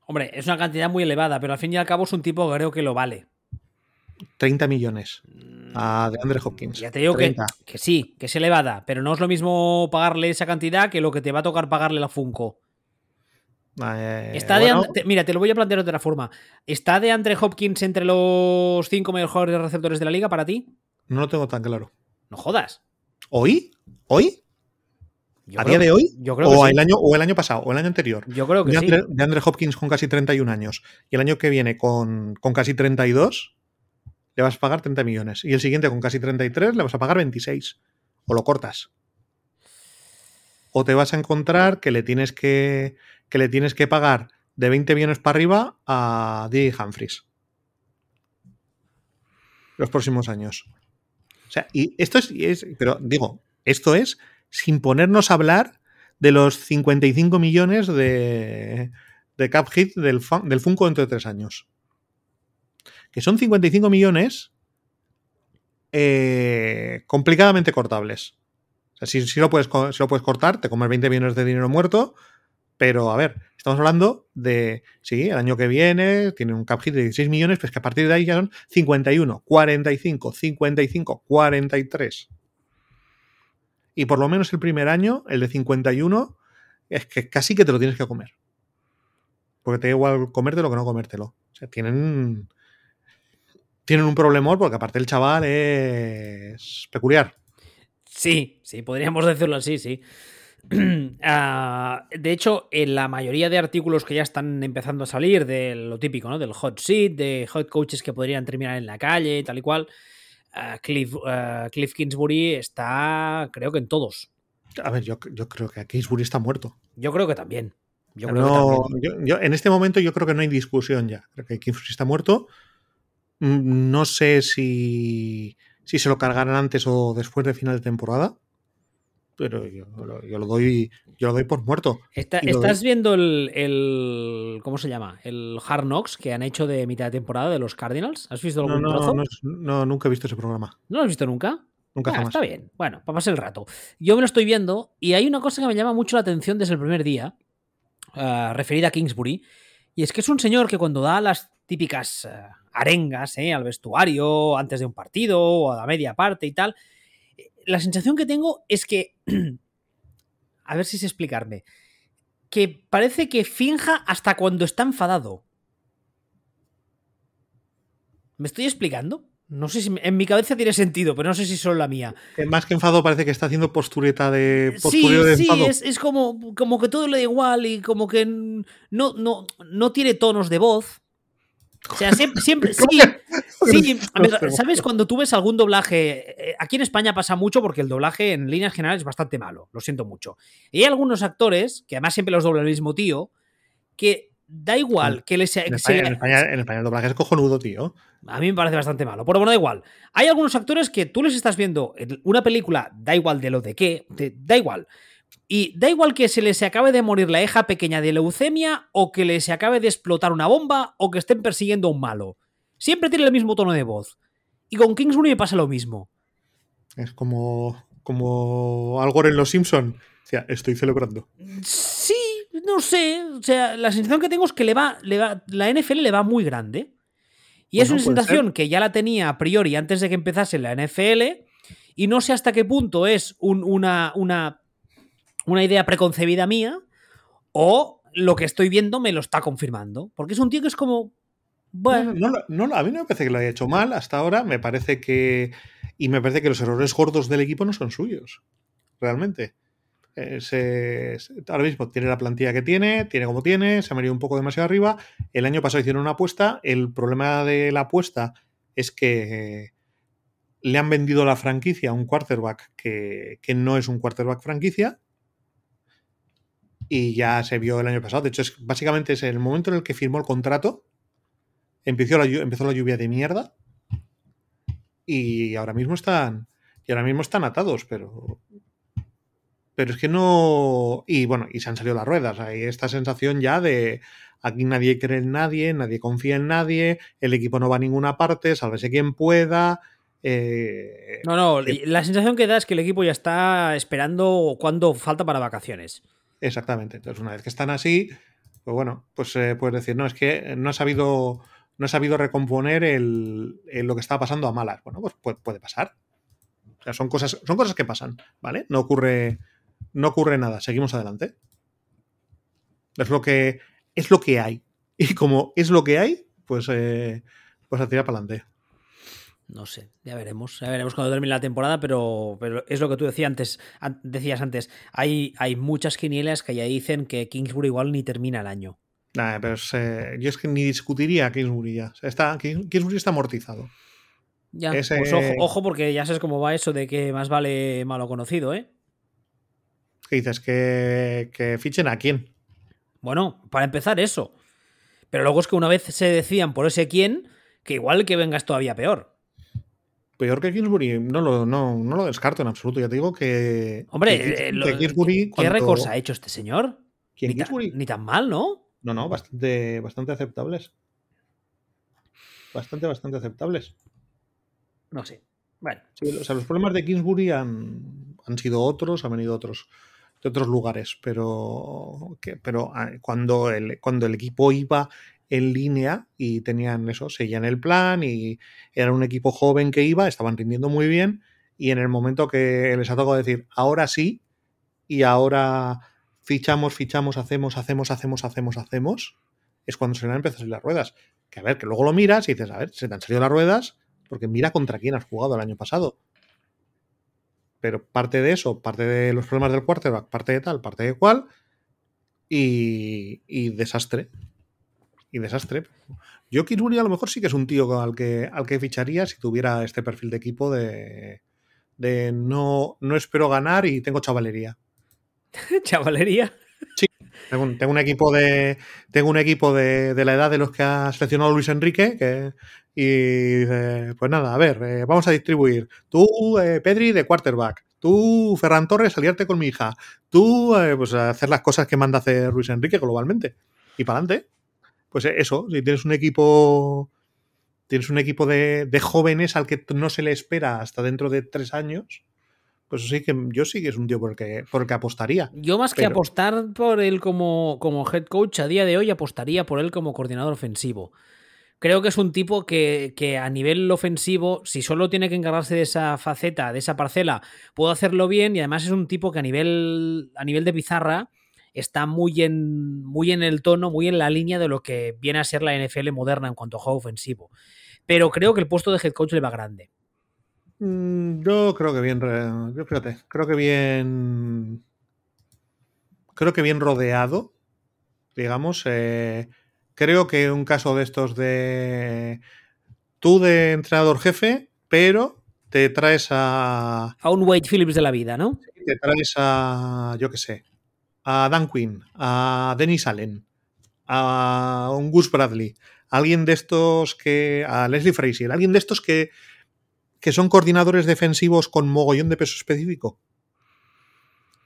Hombre, es una cantidad muy elevada, pero al fin y al cabo es un tipo que creo que lo vale. 30 millones a DeAndre Hopkins. Ya te digo que, que, sí, que es elevada, pero no es lo mismo pagarle esa cantidad que lo que te va a tocar pagarle la Funko. Eh, Está de. Mira, te lo voy a plantear de otra forma. ¿Está de Andre Hopkins entre los cinco mejores receptores de la liga para ti? No lo tengo tan claro. No jodas. ¿Hoy? ¿Hoy? Yo ¿A creo, día de hoy? Yo creo o, que el sí. año, ¿O el año pasado? ¿O el año anterior? Yo creo que de Andre, sí. de Andre Hopkins con casi 31 años y el año que viene con, con casi 32, le vas a pagar 30 millones. Y el siguiente con casi 33, le vas a pagar 26. O lo cortas. O te vas a encontrar que le tienes que, que, le tienes que pagar de 20 millones para arriba a DJ Humphries. Los próximos años. O sea, y esto es, pero digo, esto es sin ponernos a hablar de los 55 millones de, de cap hit del, del Funko dentro de tres años. Que son 55 millones eh, complicadamente cortables. O sea, si, si, lo puedes, si lo puedes cortar, te comes 20 millones de dinero muerto, pero a ver, estamos hablando de, sí, el año que viene tiene un cap hit de 16 millones, pues que a partir de ahí ya son 51, 45, 55, 43. Y por lo menos el primer año, el de 51, es que casi que te lo tienes que comer. Porque te da igual comértelo que no comértelo. O sea, tienen. Tienen un problemón porque aparte el chaval es peculiar. Sí, sí, podríamos decirlo así, sí. Uh, de hecho, en la mayoría de artículos que ya están empezando a salir de lo típico, ¿no? Del hot seat, de hot coaches que podrían terminar en la calle, tal y cual. Uh, Cliff, uh, Cliff, Kingsbury está, creo que en todos. A ver, yo, yo creo que Kingsbury está muerto. Yo creo que también. Yo no, creo que también. Yo, yo, en este momento yo creo que no hay discusión ya. Creo que Kingsbury está muerto. No sé si, si se lo cargarán antes o después de final de temporada. Pero yo, yo lo doy yo lo doy por muerto. Está, ¿Estás doy... viendo el, el, ¿Cómo se llama? El Hard Knocks que han hecho de mitad de temporada de los Cardinals. ¿Has visto algún no, no, trozo? No, no, nunca he visto ese programa. ¿No lo has visto nunca? Nunca ah, jamás. Está bien. Bueno, para pasar el rato. Yo me lo estoy viendo y hay una cosa que me llama mucho la atención desde el primer día, uh, referida a Kingsbury, y es que es un señor que cuando da las típicas uh, arengas eh, al vestuario antes de un partido o a la media parte y tal, la sensación que tengo es que, a ver si sé explicarme, que parece que finja hasta cuando está enfadado. ¿Me estoy explicando? No sé si en mi cabeza tiene sentido, pero no sé si solo la mía. Más que enfado parece que está haciendo postureta de postureo sí, de enfado. Sí, es, es como, como, que todo le da igual y como que no, no, no tiene tonos de voz. O sea, siempre, siempre sí, sí, ¿sabes? Cuando tú ves algún doblaje, eh, aquí en España pasa mucho porque el doblaje en líneas generales es bastante malo, lo siento mucho. Y hay algunos actores, que además siempre los dobla el mismo tío, que da igual que les en España, en, España, en España, el doblaje es cojonudo, tío. A mí me parece bastante malo. Pero bueno, da igual. Hay algunos actores que tú les estás viendo en una película, da igual de lo de qué, da igual. Y da igual que se les acabe de morir la hija pequeña de leucemia, o que les acabe de explotar una bomba, o que estén persiguiendo a un malo. Siempre tiene el mismo tono de voz. Y con Kingsbury me pasa lo mismo. Es como, como algo en Los Simpson. O sea, estoy celebrando. Sí, no sé. O sea, la sensación que tengo es que le va, le va, la NFL le va muy grande. Y es una sensación que ya la tenía a priori antes de que empezase la NFL. Y no sé hasta qué punto es una, una una idea preconcebida mía o lo que estoy viendo me lo está confirmando. Porque es un tío que es como... Bueno. No, a mí no me parece que lo haya hecho mal hasta ahora. Me parece que... Y me parece que los errores gordos del equipo no son suyos. Realmente. Eh, ahora mismo tiene la plantilla que tiene, tiene como tiene, se ha venido un poco demasiado arriba. El año pasado hicieron una apuesta. El problema de la apuesta es que le han vendido la franquicia a un quarterback que, que no es un quarterback franquicia y ya se vio el año pasado. De hecho, es, básicamente es el momento en el que firmó el contrato, empezó la, empezó la lluvia de mierda y ahora mismo están y ahora mismo están atados, pero pero es que no y bueno, y se han salido las ruedas, hay esta sensación ya de aquí nadie cree en nadie, nadie confía en nadie, el equipo no va a ninguna parte, sálvese quien pueda. Eh, no, no, la sensación que da es que el equipo ya está esperando cuándo falta para vacaciones. Exactamente. Entonces, una vez que están así, pues bueno, pues eh, puedes decir, no, es que no ha sabido, no ha sabido recomponer el, lo que estaba pasando a malas. Bueno, pues puede, pasar. O sea, son cosas, son cosas que pasan, ¿vale? No ocurre, no ocurre nada. Seguimos adelante. Es lo que, es lo que hay. Y como es lo que hay, pues, eh, pues a tirar para adelante. No sé, ya veremos, ya veremos cuando termine la temporada, pero, pero es lo que tú decías antes, decías antes. Hay, hay muchas quinielas que ya dicen que Kingsbury igual ni termina el año. Nah, pero yo es que ni discutiría a Kingsbury ya. Está, Kingsbury está amortizado. Ya, pues ojo, porque ya sabes cómo va eso de que más vale malo conocido, ¿eh? ¿Qué dices? ¿Que, ¿Que fichen a quién? Bueno, para empezar eso. Pero luego es que una vez se decían por ese quién, que igual que vengas todavía peor. Peor que Kingsbury, no lo, no, no lo descarto en absoluto. Ya te digo que. Hombre, ¿qué récords ha hecho este señor? ni, ni, tan mal, ¿no? No, no, bastante, bastante aceptables. Bastante, bastante aceptables. No sé. Bueno. o sea, los problemas de Kingsbury han, han sido otros, han venido otros de otros lugares, pero, que, pero ah, cuando el, cuando el equipo iba en línea y tenían eso, seguían el plan y era un equipo joven que iba, estaban rindiendo muy bien y en el momento que les ha tocado decir, ahora sí y ahora fichamos, fichamos, hacemos, hacemos, hacemos, hacemos, hacemos, es cuando se le han empezado a salir las ruedas. Que a ver, que luego lo miras y dices, a ver, se te han salido las ruedas porque mira contra quién has jugado el año pasado. Pero parte de eso, parte de los problemas del quarterback, parte de tal, parte de cual, y, y desastre y desastre. Yo Kingsbury a lo mejor sí que es un tío al que, al que ficharía si tuviera este perfil de equipo de, de no, no espero ganar y tengo chavalería. ¿Chavalería? Sí, tengo un, equipo de tengo un equipo de, la edad de los que ha seleccionado Luis Enrique que, y pues nada, a ver, eh, vamos a distribuir. Tú, eh, Pedri, de quarterback. Tú, Ferran Torres, aliarte con mi hija. Tú, eh, pues hacer las cosas que manda hacer Luis Enrique globalmente. Y para adelante pues eso, si tienes un equipo, tienes un equipo de, jóvenes al que no se le espera hasta dentro de tres años, pues sí que yo sí que es un tío por el que, por que apostaría. Yo más que apostar por él como, como head coach a día de hoy, apostaría por él como coordinador ofensivo. Creo que es un tipo que, que, a nivel ofensivo, si solo tiene que encargarse de esa faceta, de esa parcela, puede hacerlo bien y además es un tipo que a nivel, a nivel de pizarra está muy en, muy en el tono, muy en la línea de lo que viene a ser la NFL moderna en cuanto a juego ofensivo. Pero creo que el puesto de head coach le va grande. Mm, yo creo que bien, yo fíjate, creo que bien, creo que bien rodeado, digamos, eh, creo que un caso de estos de tú de entrenador jefe, pero te traes a. A un Wade Phillips de la vida, ¿no? Te traes a. Yo qué sé. A Dan Quinn, a Dennis Allen, a un Gus Bradley, alguien de estos que. a Leslie Frazier, alguien de estos que. que son coordinadores defensivos con mogollón de peso específico.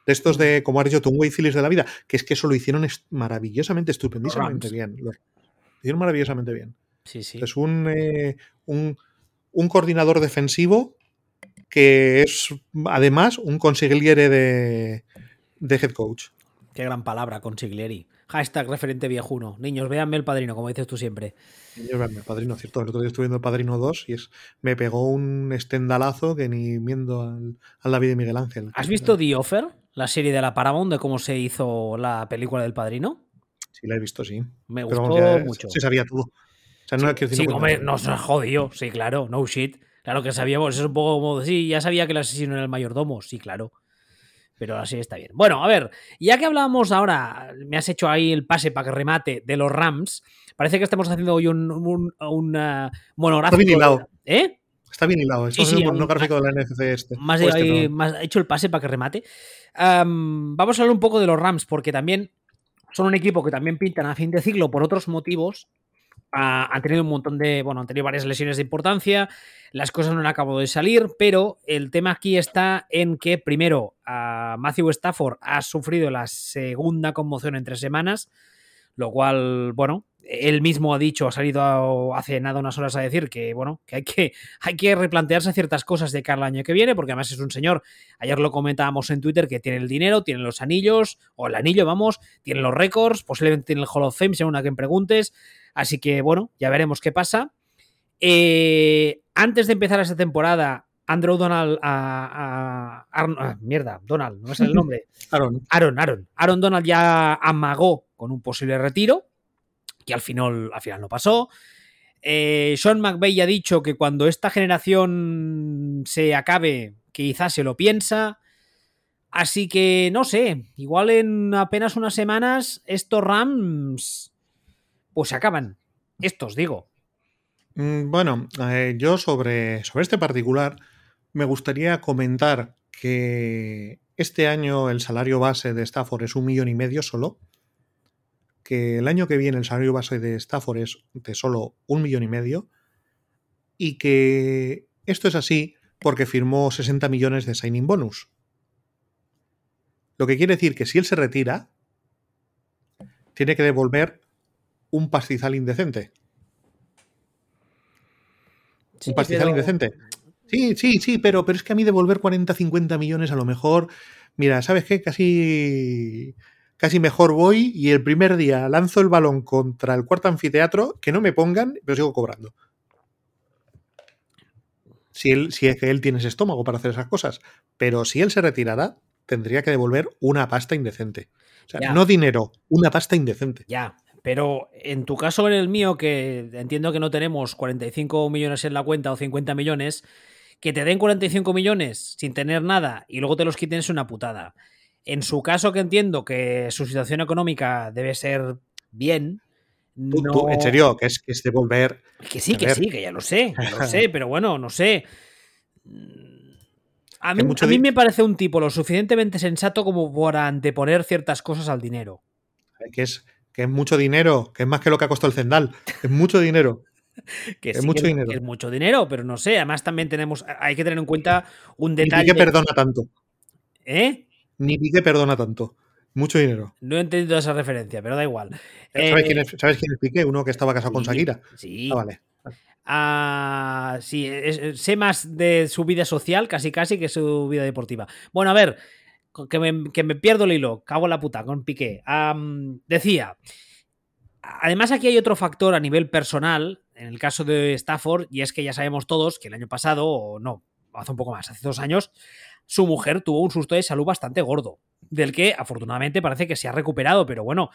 De estos de, como has dicho Wade Phillips de la vida, que es que eso lo hicieron maravillosamente, estupendísimamente bien. Lo hicieron maravillosamente bien. Sí, sí. Es un, eh, un, un coordinador defensivo que es además un consigliere de, de head coach. Qué gran palabra, consiglieri. Hashtag referente viejuno. Niños, véanme el padrino, como dices tú siempre. Niños, véanme el padrino, cierto. El otro día estuve viendo el padrino 2 y es, me pegó un estendalazo que ni viendo al, al David de Miguel Ángel. ¿Has visto The Offer? La serie de la Paramount de cómo se hizo la película del padrino. Sí, la he visto, sí. Me Pero gustó vamos, ya mucho. Se sabía todo. O sea, no Sí, sí, no hombre, nos ha jodido. Sí, claro, no shit. Claro que sabíamos, es un poco como, sí, ya sabía que el asesino era el mayordomo, sí, claro. Pero así está bien. Bueno, a ver, ya que hablábamos ahora, me has hecho ahí el pase para que remate de los Rams, parece que estamos haciendo hoy un, un, un, uh, monográfico. Está bien hilado. ¿Eh? Está bien hilado. Esto Sí, es sí, un- monográfico de la NFC este. Más este, ahí, más- he hecho el pase para que remate. Am, vamos a hablar un poco de los Rams, porque también son un equipo que también pintan a fin de ciclo por otros motivos. Ah, han tenido un montón de. Bueno, han tenido varias lesiones de importancia. Las cosas no han acabado de salir, pero el tema aquí está en que, primero, Matthew Stafford ha sufrido la segunda conmoción en tres semanas, lo cual, bueno, él mismo ha dicho, ha salido hace nada unas horas a decir que, bueno, que hay que, hay que replantearse ciertas cosas de cara al año que viene, porque además es un señor, ayer lo comentábamos en Twitter, que tiene el dinero, tiene los anillos, o el anillo, vamos, tiene los récords, posiblemente tiene el Hall of Fame, según a quien preguntes, así que, bueno, ya veremos qué pasa. Eh, antes de empezar esta temporada, Andrew Donald a, a- Arn- ah, mierda, Donald, no es el nombre. Aaron, Aaron, Aaron. Aaron Donald ya amagó con un posible retiro, que al final, al final no pasó. Eh, Sean ya ha dicho que cuando esta generación se acabe, quizás se lo piensa. Así que no sé, igual en apenas unas semanas estos Rams pues acaban. Estos, digo. Mm, Bueno, eh, yo sobre, sobre este particular me gustaría comentar que este año el salario base de Stafford es un millón y medio solo, que el año que viene el salario base de Stafford es de solo un millón y medio y que esto es así porque firmó 60 millones de signing bonus. Lo que quiere decir que si él se retira, tiene que devolver un pastizal indecente. Sí, un pastizal pero- indecente. Sí, sí, sí, pero, pero es que a mí devolver 40, 50 millones a lo mejor, mira, ¿sabes qué? Casi, casi mejor voy y el primer día lanzo el balón contra el cuarto anfiteatro, que no me pongan, pero sigo cobrando. Si, él, si es que él tiene ese estómago para hacer esas cosas. Pero si él se retirara, tendría que devolver una pasta indecente. O sea, Ya. no dinero, una pasta indecente. Ya, pero en tu caso, en el mío, que entiendo que no tenemos 45 millones en la cuenta o 50 millones, que te den 45 millones sin tener nada y luego te los quiten es una putada. En su caso, que entiendo que su situación económica debe ser bien. Tú- no- tú, en serio, que es, que es devolver Que sí, que sí, que ya lo sé, ya lo sé, pero bueno, no sé. A mí, a mí me parece un tipo lo suficientemente sensato como para anteponer ciertas cosas al dinero. que es, que es mucho dinero, que es más que lo que ha costado el Zendal. Es mucho dinero. Que Es sí mucho que dinero. que es mucho dinero, pero no sé. Además, también tenemos. Hay que tener en cuenta un Ni detalle. Piqué perdona tanto. ¿Eh? Ni Piqué perdona tanto. Mucho dinero. No he entendido esa referencia, pero da igual. ¿Sabes, Eh, quién es, sabes quién es Piqué? Uno que estaba casado con Shakira. Sí. Ah, vale. Ah, sí, es- sé más de su vida social, casi casi, que su vida deportiva. Bueno, a ver, que me, que me pierdo el hilo, cago en la puta, con Piqué. Decía, además aquí hay otro factor a nivel personal, en el caso de Stafford, y es que ya sabemos todos que el año pasado, o no, hace un poco más, hace dos años, su mujer tuvo un susto de salud bastante gordo, del que afortunadamente parece que se ha recuperado, pero bueno,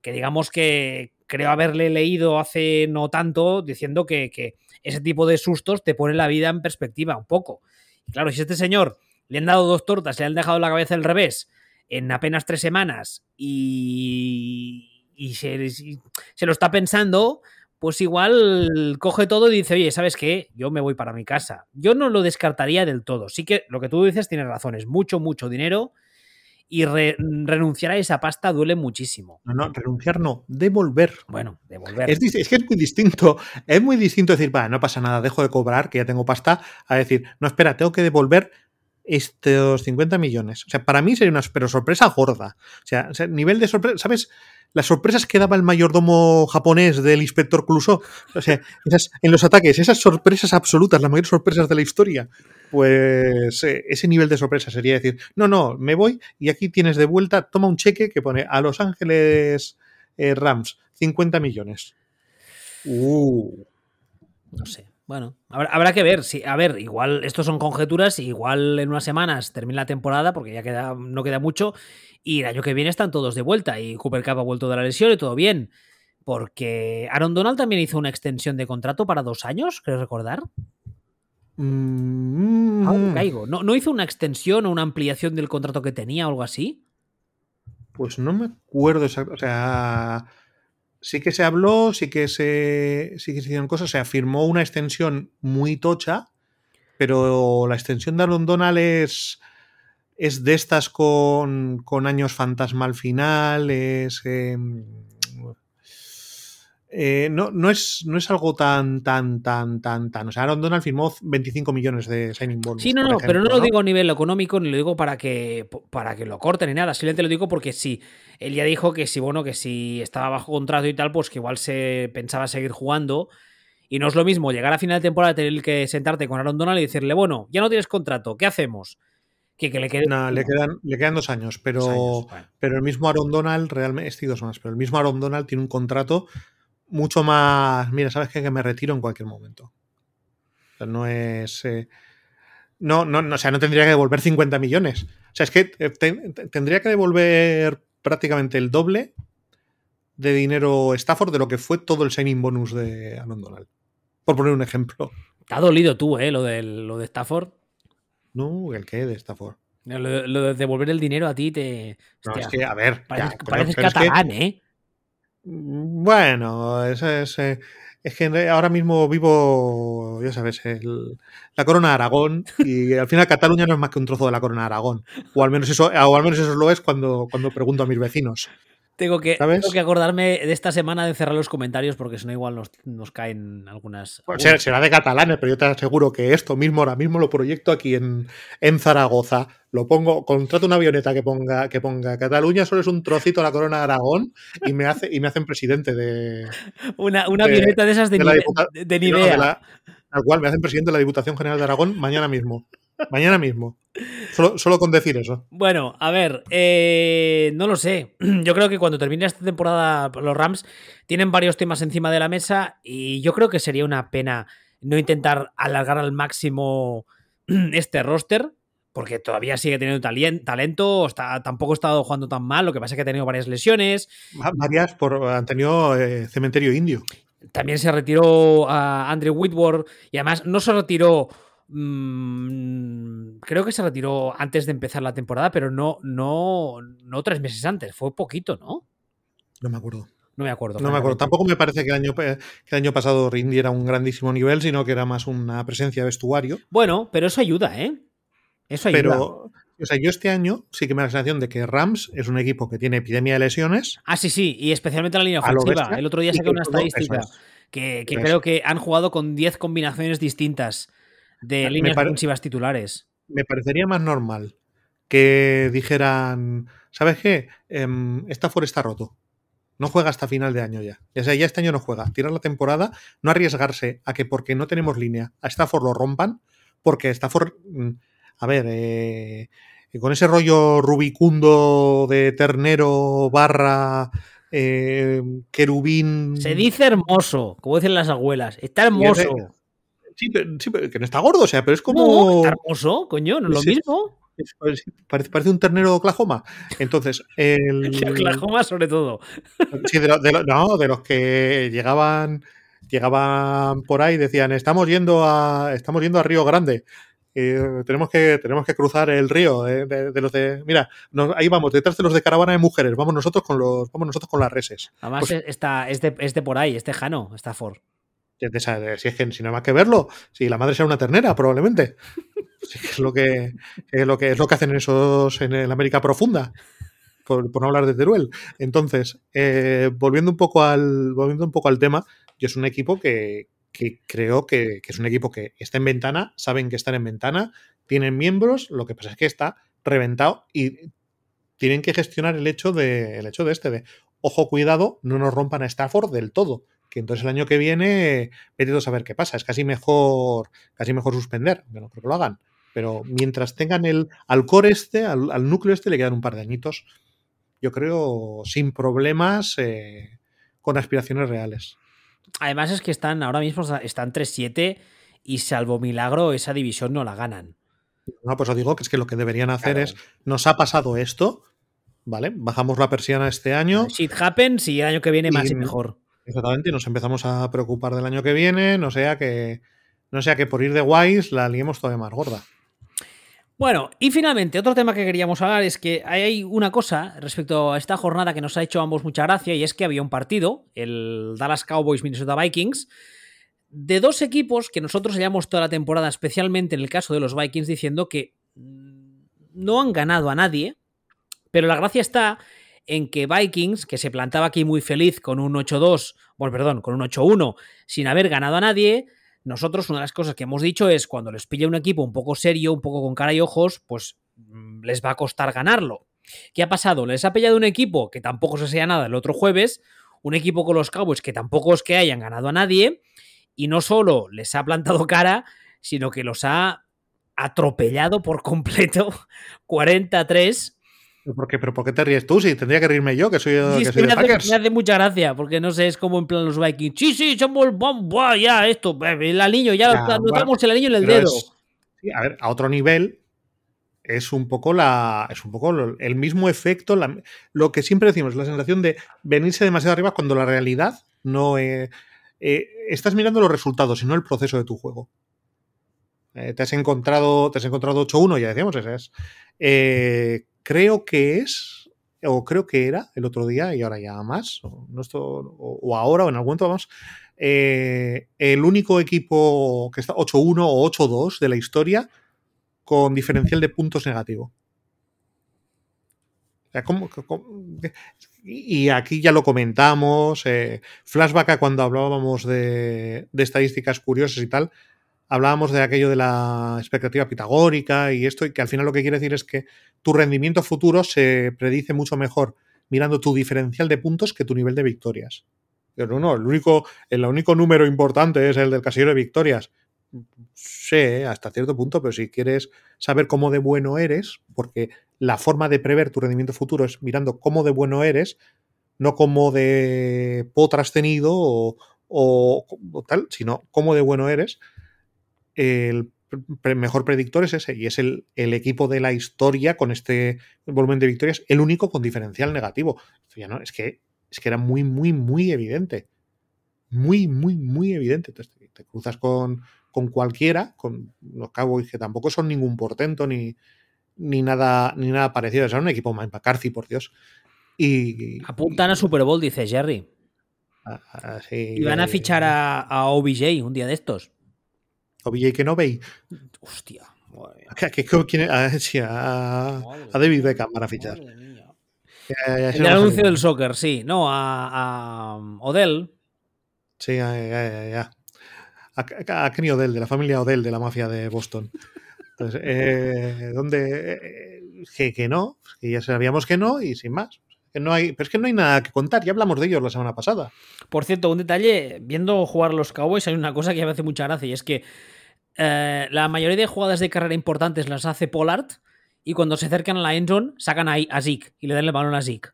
que digamos que creo haberle leído hace no tanto diciendo que, que ese tipo de sustos te pone la vida en perspectiva un poco. Y claro, si este señor le han dado dos tortas, le han dejado la cabeza al revés en apenas tres semanas y, y se, se lo está pensando, pues igual coge todo y dice, oye, ¿sabes qué? Yo me voy para mi casa. Yo no lo descartaría del todo. Sí que lo que tú dices tiene razón, es mucho, mucho dinero y renunciar a esa pasta duele muchísimo. No, no, renunciar no, devolver. Bueno, devolver. Es, es, que es muy distinto. Es muy distinto decir, va, no pasa nada, dejo de cobrar, que ya tengo pasta, a decir, no, espera, tengo que devolver estos 50 millones. O sea, para mí sería una pero sorpresa gorda. O sea, o sea, nivel de sorpresa, ¿sabes? Las sorpresas que daba el mayordomo japonés del inspector Clouseau. O sea, esas, en los ataques, esas sorpresas absolutas, las mayores sorpresas de la historia. Pues eh, ese nivel de sorpresa sería decir, no, no, me voy y aquí tienes de vuelta, toma un cheque que pone a Los Ángeles eh, Rams, 50 millones. Uh. No sé. Bueno, habrá, que ver. Si, a ver, igual estos son conjeturas, igual en unas semanas termina la temporada, porque ya queda, no queda mucho, y el año que viene están todos de vuelta, y Cooper Cup ha vuelto de la lesión y todo bien. Porque Aaron Donald también hizo una extensión de contrato para dos años, creo recordar. Mm. caigo. ¿No, ¿No hizo una extensión o una ampliación del contrato que tenía o algo así? Pues no me acuerdo exacto. O sea, sí que se habló, sí que se, sí que se hicieron cosas, se afirmó una extensión muy tocha, pero la extensión de Aaron es, es de estas con, con años fantasma al final, es... Eh, eh, no, no, es, no es algo tan, tan, tan, tan, tan. O sea, Aaron Donald firmó 25 millones de signing bonus. Sí, no, no, pero no, lo digo a nivel económico, ni lo digo para que, para que lo corten ni nada. Simplemente lo digo porque sí. Él ya dijo que si, bueno, que si estaba bajo contrato y tal, pues que igual se pensaba seguir jugando. Y no es lo mismo llegar a final de temporada, tener que sentarte con Aaron Donald y decirle, bueno, ya no tienes contrato, ¿qué hacemos? Que, que le, quede... no, le, quedan, le quedan dos años, pero, pero el mismo Aaron Donald, realmente, estoy dos más, pero el mismo Aaron Donald tiene un contrato mucho más. Mira, sabes que me retiro en cualquier momento. O sea, no es. Eh, no, no, no, o sea, no tendría que devolver 50 millones. O sea, es que eh, tendría que devolver prácticamente el doble de dinero Stafford de lo que fue todo el signing bonus de Aaron Donald. Por poner un ejemplo. Te ha dolido tú, ¿eh? Lo de, lo de Stafford. No, ¿el qué de Stafford? Lo, de devolver el dinero a ti te. no, es que, a ver. Pareces, catalán, ¿eh? Bueno, es, es, eh, es, que ahora mismo vivo, ya sabes, la corona de Aragón y al final Cataluña no es más que un trozo de la corona de Aragón. O al menos eso, o al menos eso lo es cuando, cuando pregunto a mis vecinos. Tengo que, tengo que acordarme de esta semana de cerrar los comentarios porque si no igual nos, nos caen algunas... será de catalanes, pero yo te aseguro que esto mismo ahora mismo lo proyecto aquí en, en Zaragoza. Lo pongo, contrato una avioneta que ponga, que ponga Cataluña solo es un trocito de la corona de Aragón y me, hace, y me hacen presidente de... Una, una avioneta de esas de, de, de, de al cual me hacen presidente de la Diputación General de Aragón mañana mismo. Mañana mismo. Solo, con decir eso. Bueno, a ver, eh, no lo sé. Yo creo que cuando termine esta temporada los Rams tienen varios temas encima de la mesa y yo creo que sería una pena no intentar alargar al máximo este roster. Porque todavía sigue teniendo talento, está, tampoco ha estado jugando tan mal, lo que pasa es que ha tenido varias lesiones. Varias por, han tenido eh, cementerio indio. También se retiró a Andrew Whitworth y además no se retiró Mm, creo que se retiró antes de empezar la temporada, pero no, no, no tres meses antes, fue poquito, ¿no? No me acuerdo. No me acuerdo. No me acuerdo. Tampoco me parece que el año, que el año pasado rindiera un grandísimo nivel, sino que era más una presencia de vestuario. Bueno, pero eso ayuda, ¿eh? Eso ayuda. Pero, o sea, yo este año sí que me da la sensación de que Rams es un equipo que tiene epidemia de lesiones. Ah, sí, sí, y especialmente la línea ofensiva. El otro día saqué una estadística que, que creo que han jugado con 10 combinaciones distintas de líneas defensivas titulares. Me parecería más normal que dijeran, ¿sabes qué? Eh, Stafford está roto. No juega hasta final de año ya. Ya sea, ya este año no juega. Tirar la temporada, no arriesgarse a que porque no tenemos línea a Stafford lo rompan, porque Stafford, mm, a ver, eh, con ese rollo rubicundo de ternero barra eh, querubín. Se dice hermoso, como dicen las abuelas. Está hermoso. Sí pero, que no está gordo, o sea, pero es como. está hermoso, coño, no es lo mismo. parece, parece, un ternero de Oklahoma. Entonces, el. Oklahoma, sobre todo. Sí, de, no, de los que llegaban llegaban por ahí y decían, estamos yendo a estamos yendo a Río Grande. tenemos, que, tenemos que cruzar el río de, los de. Mira, ahí vamos, detrás de los de caravana de mujeres. Vamos nosotros con los, vamos nosotros con las reses. Además, pues está, es, de, por ahí, este Jano, está Ford. Si es que si no hay más que verlo, si la madre sea una ternera, probablemente. es lo que es lo que es lo que hacen esos en la América profunda. Por, no hablar de Teruel. Entonces, eh, volviendo un poco al. Volviendo un poco al tema, yo es un equipo que, que creo que, es un equipo que está en ventana, saben que están en ventana, tienen miembros, lo que pasa es que está reventado y tienen que gestionar el hecho de, el hecho de este, de ojo, cuidado, no nos rompan a Stafford del todo. Que entonces el año que viene, vete a saber qué pasa. Es casi mejor, casi mejor suspender, que no creo que lo hagan. Pero mientras tengan el, al core este, al, núcleo este, le quedan un par de añitos. Yo creo sin problemas, eh, con aspiraciones reales. Además es que están ahora mismo están 3-7 y salvo milagro esa división no la ganan. No, pues os digo que es que lo que deberían hacer es, nos ha pasado esto, ¿vale? Bajamos la persiana este año. Shit happens y el año que viene más y mejor. Exactamente, nos empezamos a preocupar del año que viene, no sea que, no sea que por ir de guays la liemos todavía más gorda. Bueno, y finalmente, otro tema que queríamos hablar es que hay una cosa respecto a esta jornada que nos ha hecho ambos mucha gracia y es que había un partido, el Dallas Cowboys Minnesota Vikings, de dos equipos que nosotros llevamos toda la temporada, especialmente en el caso de los Vikings, diciendo que mm, no han ganado a nadie, pero la gracia está en que Vikings, que se plantaba aquí muy feliz con un 8-2, bueno, perdón, con un 8-1, sin haber ganado a nadie, nosotros una de las cosas que hemos dicho es cuando les pilla un equipo un poco serio, un poco con cara y ojos, pues mm, les va a costar ganarlo. ¿Qué ha pasado? Les ha pillado un equipo que tampoco se sea nada el otro jueves, un equipo con los Cowboys que tampoco es que hayan ganado a nadie, y no solo les ha plantado cara, sino que los ha atropellado por completo 43 ¿Por qué, ¿Pero por qué te ríes tú? Si tendría que reírme yo, que soy, que soy me, hace, me, hace, mucha gracia, porque no sé, es como en plan los Vikings. Sí, sí, somos buah, ya esto, el aliño, ya, ya notamos el aliño en el dedo. a ver, a otro nivel es un poco la es un poco el mismo efecto, lo que siempre decimos, la sensación de venirse demasiado arriba cuando la realidad no eh, eh, estás mirando los resultados y no el proceso de tu juego. Eh, te has encontrado te has encontrado 8-1, ya decíamos, ese es creo que es, o creo que era el otro día, y ahora ya más, o, o, ahora o en algún momento vamos, eh, el único equipo que está 8-1 o 8-2 de la historia con diferencial de puntos negativo. y aquí ya lo comentamos, eh, flashback a cuando hablábamos de, de, estadísticas curiosas y tal, hablábamos de aquello de la expectativa pitagórica y esto, y que al final lo que quiere decir es que tu rendimiento futuro se predice mucho mejor mirando tu diferencial de puntos que tu nivel de victorias. Pero no, el único, el único número importante es el del casillero de victorias. Sí, hasta cierto punto, pero si quieres saber cómo de bueno eres, porque la forma de prever tu rendimiento futuro es mirando cómo de bueno eres, no cómo de potras tenido o, o tal, sino cómo de bueno eres, el mejor predictor es ese y es el, equipo de la historia con este volumen de victorias, el único con diferencial negativo. no, es, que, es que era muy, muy, muy evidente. Muy, muy, muy evidente. Entonces te, cruzas con, con, cualquiera, con los Cowboys que tampoco son ningún portento ni, ni, nada, ni nada parecido. Es un equipo Mike McCarthy, por Dios. Y, Apuntan a Super Bowl, dice Jerry. Ah, ah, y van a fichar a, a OBJ un día de estos. OBJ que no veis. Hostia. A, David Beckham para fichar. el anuncio del soccer, sí. No, a, Odell. Sí, ya, ya, ya. A, Kenny Odell, de la familia Odell, de la mafia de Boston. Entonces, eh, donde eh, que, no, que ya sabíamos que no y sin más. Que no hay, pero es que no hay nada que contar, ya hablamos de ellos la semana pasada. Por cierto, un detalle, viendo jugar los Cowboys hay una cosa que me hace mucha gracia y es que eh, la mayoría de jugadas de carrera importantes las hace Pollard y cuando se acercan a la endzone sacan ahí a Zeke y le dan el balón a Zeke.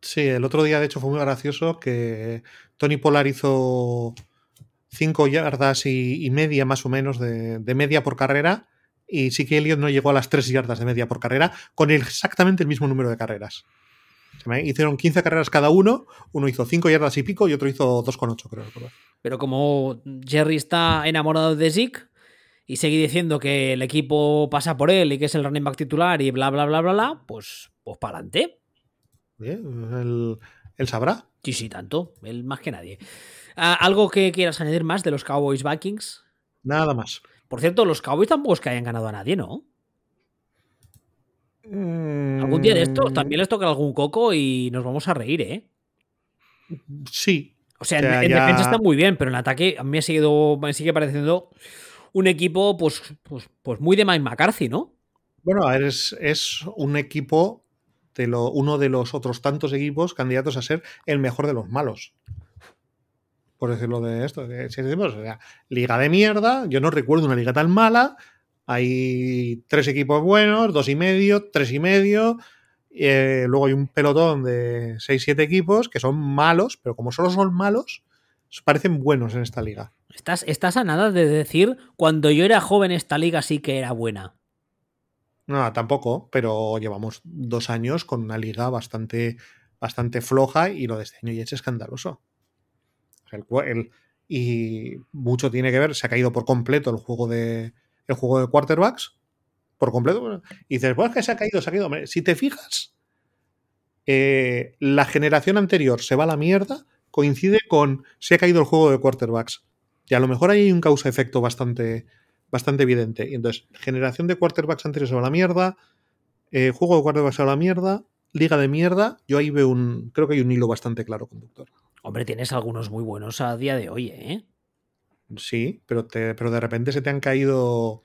Sí, el otro día de hecho fue muy gracioso que Tony Pollard hizo 5 yardas y, media más o menos de, media por carrera y sí que Elliot no llegó a las 3 yardas de media por carrera con exactamente el mismo número de carreras. hicieron 15 carreras cada uno, uno hizo 5 yardas y pico y otro hizo 2,8 creo. Pero como Jerry está enamorado de Zeke, y seguir diciendo que el equipo pasa por él y que es el running back titular y bla, bla, bla, bla, bla, pues, pues para adelante. Él, él, sabrá. Sí, sí, tanto. Él más que nadie. Ah, ¿Algo que quieras añadir más de los Cowboys Vikings? Nada más. Por cierto, los Cowboys tampoco es que hayan ganado a nadie, ¿no? Algún día de estos Mm, también les toca algún coco y nos vamos a reír, ¿eh? Sí. O sea, O sea, en, defensa está muy bien, pero en ataque a mí me, ha seguido, me sigue pareciendo un equipo, pues, pues, pues muy de Mike McCarthy, ¿no? Bueno, es, es un equipo de lo, uno de los otros tantos equipos candidatos a ser el mejor de los malos. Por decirlo de esto. que si decimos, o sea, liga de mierda, yo no recuerdo una liga tan mala. Hay tres equipos buenos, dos y medio, tres y medio. Eh, luego hay un pelotón de seis, siete equipos que son malos, pero como solo son malos, parecen buenos en esta liga. Estás, estás a nada de decir, cuando yo era joven esta liga sí que era buena. No, tampoco, pero llevamos dos años con una liga bastante, bastante floja y lo de este año ya es escandaloso. El el- y mucho tiene que ver, se ha caído por completo el juego de, el juego de quarterbacks, por completo. bueno, Y dices, pues es que se ha caído, se ha caído. Si te fijas, eh, la generación anterior se va a la mierda, coincide con se ha caído el juego de quarterbacks. Y a lo mejor ahí hay un causa-efecto bastante, bastante evidente. Y entonces, generación de quarterbacks anteriores se va a la mierda, eh, juego de quarterbacks se va a la mierda, liga de mierda. Yo ahí veo un, creo que hay un hilo bastante claro conductor. Hombre, tienes algunos muy buenos a día de hoy, ¿eh? Sí, pero, te- pero de repente se te han caído,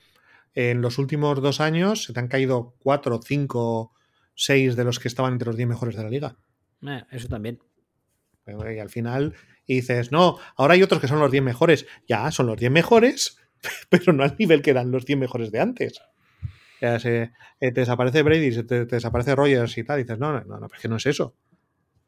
en los últimos dos años, se te han caído cuatro, cinco, seis de los que estaban entre los 10 mejores de la liga. Eh, eso también. Y al final y dices, no, ahora hay otros que son los 10 mejores. Ya, son los 10 mejores, pero no al nivel que eran los 10 mejores de antes. Ya se, eh, te desaparece Brady, se te, te desaparece Rogers y tal. Y dices, no, no, no, no, es que no es eso.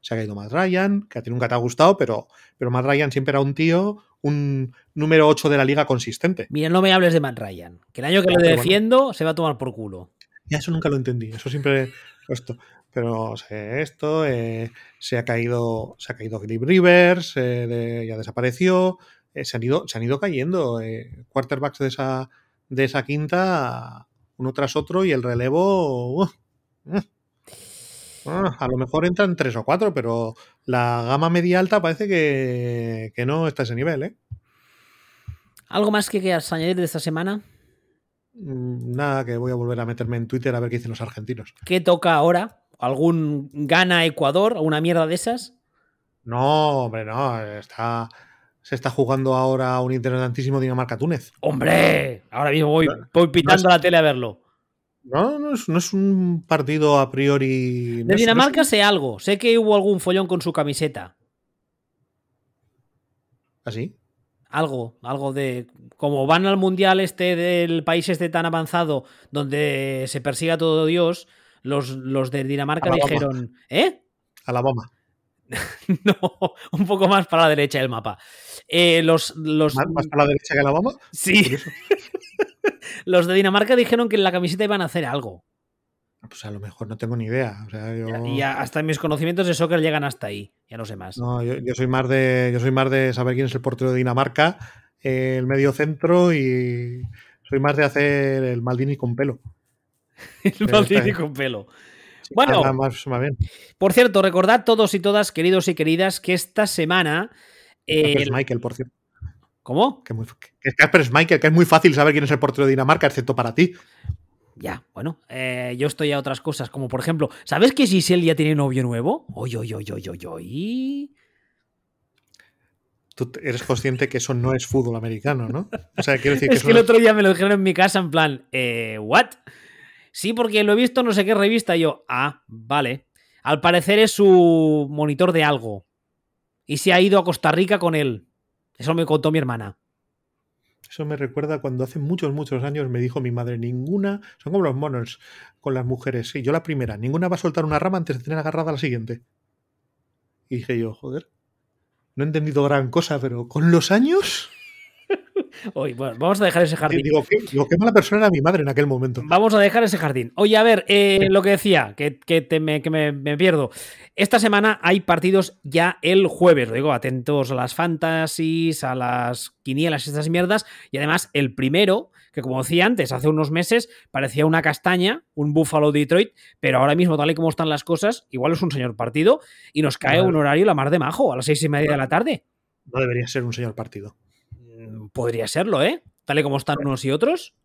Se ha caído Matt Ryan, que a ti nunca te ha gustado, pero, pero Matt Ryan siempre era un tío, un número 8 de la liga consistente. Mira, no me hables de Matt Ryan. Que el año que Ya, lo pero bueno. defiendo se va a tomar por culo. Ya eso nunca lo entendí. Eso siempre esto. Pero o sea, esto eh, se ha caído, se ha caído Grip Rivers, eh, de- ya desapareció. eh, se han ido, se han ido cayendo quarterbacks de esa, de esa quinta uno tras otro y el relevo. uh, uh. Ah, a lo mejor entran tres o cuatro, pero la gama media alta parece que, que no está a ese nivel, ¿eh? ¿Algo más que quieras añadir de esta semana? Mm, Nada, que voy a volver a meterme en Twitter a ver qué dicen los argentinos. ¿Qué toca ahora? ¿Algún gana Ecuador? ¿Una mierda de esas? No, hombre, no. Está, se está jugando ahora un interesantísimo Dinamarca-Túnez. ¡Hombre! Ahora mismo voy, voy pitando no es- la tele a verlo. No, no es, no es un partido a priori. no De es- Dinamarca no sé algo. Sé que hubo algún follón con su camiseta. ¿Así? Algo, algo de. Como van al mundial este del país este tan avanzado, donde se persiga a todo Dios, los, los de Dinamarca dijeron. ¿Eh? Alabama. No, un poco más para la derecha del mapa. Eh, los, los, ¿Más, más para la derecha que Alabama? sí, los de Dinamarca dijeron que en la camiseta iban a hacer algo. Pues a lo mejor no tengo ni idea. O sea, yo, Y hasta mis conocimientos de soccer llegan hasta ahí. Ya no sé más. no, yo, yo soy más de. Yo soy más de saber quién es el portero de Dinamarca, eh, el medio centro y. Soy más de hacer el Maldini con pelo. El Maldini con pelo. Bueno. anda más, más bien. Por cierto, recordad todos y todas, queridos y queridas, que esta semana. eh, Casper Michael, por cierto. ¿Cómo? Que, muy, que es Schmeichel, que es muy fácil saber quién es el portero de Dinamarca, excepto para ti. Ya, bueno, eh, yo estoy a otras cosas, como por ejemplo, ¿sabes que Giselle ya tiene novio nuevo? Oy, oy, oy, oy, oy, oy. Tú eres consciente que eso no es fútbol americano, ¿no? O sea, quiero decir que Es que el otro día me lo dijeron en mi casa en plan, eh, ¿what? Sí, porque lo he visto no sé qué revista. Y yo, ah, vale. Al parecer es su monitor de algo. Y se ha ido a Costa Rica con él. Eso me contó mi hermana. Eso me recuerda cuando hace muchos, muchos años me dijo mi madre, ninguna, son como los monos con las mujeres, sí, yo la primera, ninguna va a soltar una rama antes de tener agarrada la siguiente. Y dije yo, joder, no he entendido gran cosa, pero con los años, Bueno, vamos a dejar ese jardín. digo, qué, digo, qué mala persona era mi madre en aquel momento. Vamos a dejar ese jardín. Oye, a ver, eh, lo que decía, que, que te me, que me- me pierdo. Esta semana hay partidos ya el jueves. Lo digo, atentos a las fantasies, a las quinielas estas mierdas. Y además, el primero, que como decía antes, hace unos meses parecía una castaña, un Buffalo Detroit, pero ahora mismo, tal y como están las cosas, igual es un señor partido y nos cae un horario la mar de majo a las seis y media de la tarde. No debería ser un señor partido. Podría serlo, ¿eh? Tal y como están unos y otros.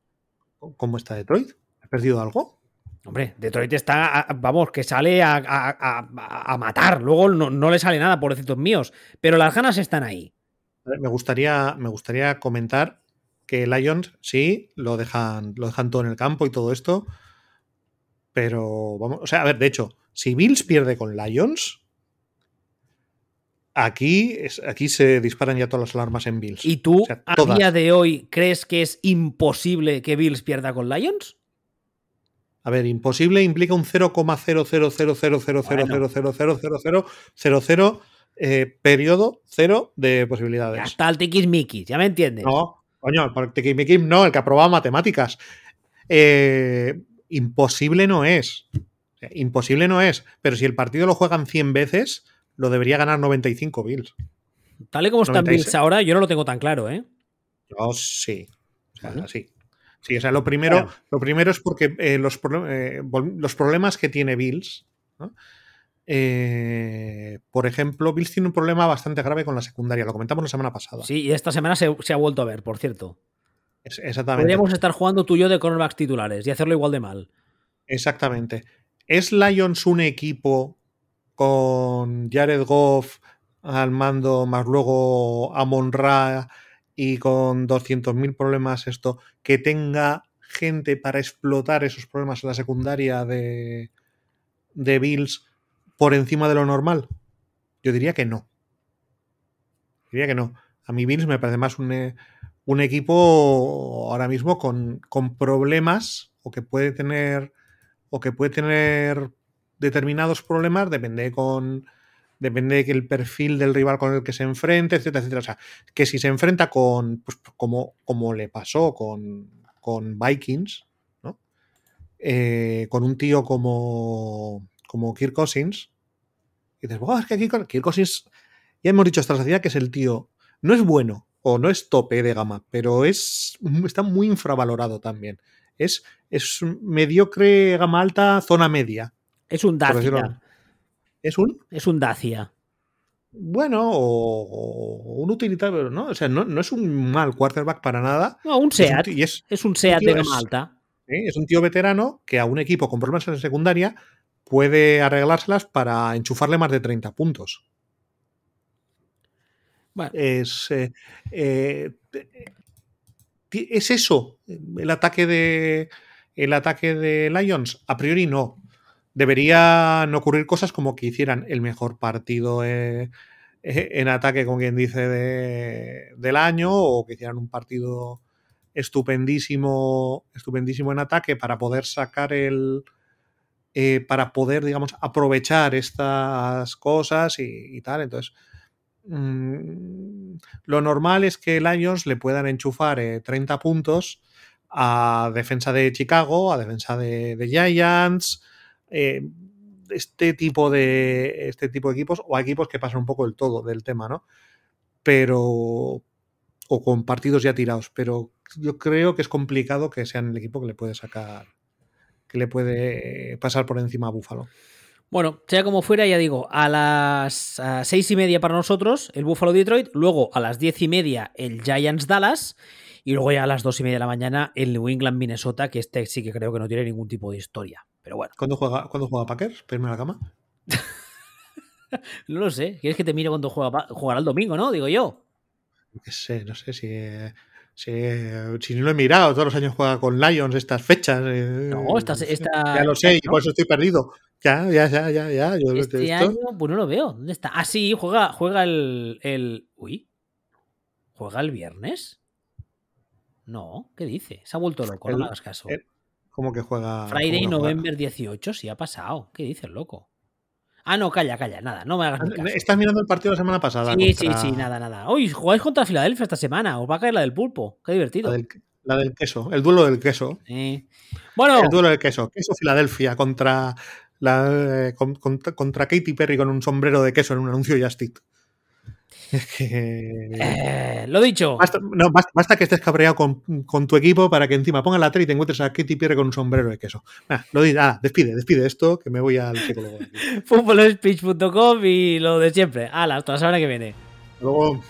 ¿Cómo está Detroit? ¿Ha perdido algo? Hombre, Detroit está, vamos, que sale a, matar. Luego no, le sale nada, pobrecitos míos. Pero las ganas están ahí. Me gustaría, me gustaría comentar que Lions, sí, lo dejan, lo dejan todo en el campo y todo esto. Pero vamos, o sea, a ver, de hecho, si Bills pierde con Lions, aquí, aquí se disparan ya todas las alarmas en Bills. ¿Y tú, a día de hoy, crees que es imposible que Bills pierda con Lions? A ver, imposible implica un 0,0000000000000 periodo cero de posibilidades. Hasta el tiquismiquis, ya me entiendes. No, coño, el tiquismiquis no, el que aprobaba matemáticas. imposible no es. Imposible no es. Pero si el partido lo juegan 100 veces, lo debería ganar 95 Bills. Tal y como están Bills ahora, yo no lo tengo tan claro, ¿eh? Yo sí. O sea, sí. Sí, o sea, lo primero, lo primero es porque eh, los, eh, los, problemas que tiene Bills, eh, por ejemplo, Bills tiene un problema bastante grave con la secundaria, lo comentamos la semana pasada. Sí, y esta semana se, ha vuelto a ver, por cierto. exactamente. Podríamos estar jugando tú y yo de cornerbacks titulares y hacerlo igual de mal. Exactamente. ¿Es Lions un equipo con Jared Goff al mando, más luego Amon Ra y con 200.000 problemas esto, que tenga gente para explotar esos problemas en la secundaria de, de Bills por encima de lo normal? Yo diría que no. Diría que no. A mí Bills me parece más un, eh, un equipo ahora mismo con, con, problemas o que puede tener o que puede tener determinados problemas, depende con depende del perfil del rival con el que se enfrente, etcétera, etcétera. O sea, que si se enfrenta con, pues, como, como le pasó con, con Vikings, ¿no? Eh, con un tío como, como Kirk Cousins, y dices, es que Kirk, Kirk Cousins, ya hemos dicho hasta la saciedad que es el tío, no es bueno o no es tope de gama, pero es, está muy infravalorado también. Es, es mediocre, gama alta, zona media. Es un Dacia. ¿Es un? Es un Dacia. Bueno, o, un utilitario, ¿no? O sea, no, es un mal quarterback para nada. No, un SEAT. Es un, SEAT de gama alta. ¿eh? Es un tío veterano que a un equipo con problemas en secundaria puede arreglárselas para enchufarle más de 30 puntos. Es, eh, eh, ¿Es eso el ataque de el ataque de Lions? A priori no deberían ocurrir cosas como que hicieran el mejor partido eh, eh, en ataque, con quien dice, del año, o que hicieran un partido estupendísimo, estupendísimo en ataque para poder sacar el. Eh, para poder, digamos, aprovechar estas cosas y, tal. Entonces, mm, lo normal es que Lions le puedan enchufar 30 puntos a defensa de Chicago, a defensa de, de Giants, eh, este, tipo de, este tipo de equipos o equipos que pasan un poco el todo del tema, ¿no? Pero o con partidos ya tirados, pero yo creo que es complicado que sean el equipo que le puede sacar, que le puede pasar por encima a Búfalo. Bueno, sea como fuera, ya digo, a las seis y media para nosotros el Buffalo Detroit, luego a las diez y media el Giants Dallas y luego ya a las dos y media de la mañana el New England Minnesota, que este sí que creo que no tiene ningún tipo de historia. Pero bueno. ¿Cuándo juega, ¿cuándo juega Packers? ¿Primera la cama? no lo sé. ¿Quieres que te mire cuando juega, jugará el domingo, no? Digo yo. No sé, no sé si, si, no lo he mirado. Todos los años juega con Lions estas fechas. Eh, no, esta, esta Ya lo sé, y por eso estoy perdido. Ya, ya, ya, ya. ya. este año, pues no lo veo. ¿Dónde está? Ah, sí, juega, juega el, el. Uy. ¿Juega el viernes? No, ¿qué dice? Se ha vuelto loco, no me hagas caso. ¿Cómo que juega? Friday November 18, sí ha pasado. ¿Qué dices, loco? Ah, no, calla, calla, nada, no me hagas caso. Estás mirando el partido de la semana pasada. Sí, sí, sí, nada, nada. Hoy jugáis contra Filadelfia esta semana, os va a caer la del pulpo. Qué divertido. La del, queso, el duelo del queso. Bueno. El duelo del queso. Queso Filadelfia contra, la, eh, contra, Katy Perry con un sombrero de queso en un anuncio de Justit. Eh, lo dicho. Basta, no, basta, basta que estés cabreado con, con, tu equipo para que encima ponga la tele y te encuentres a Katy Pierre con un sombrero de queso. Ah, lo ah, despide, despide esto, que me voy al psicólogo. Futbolspeech.com y lo de siempre. Hala, hasta la semana que viene. Luego.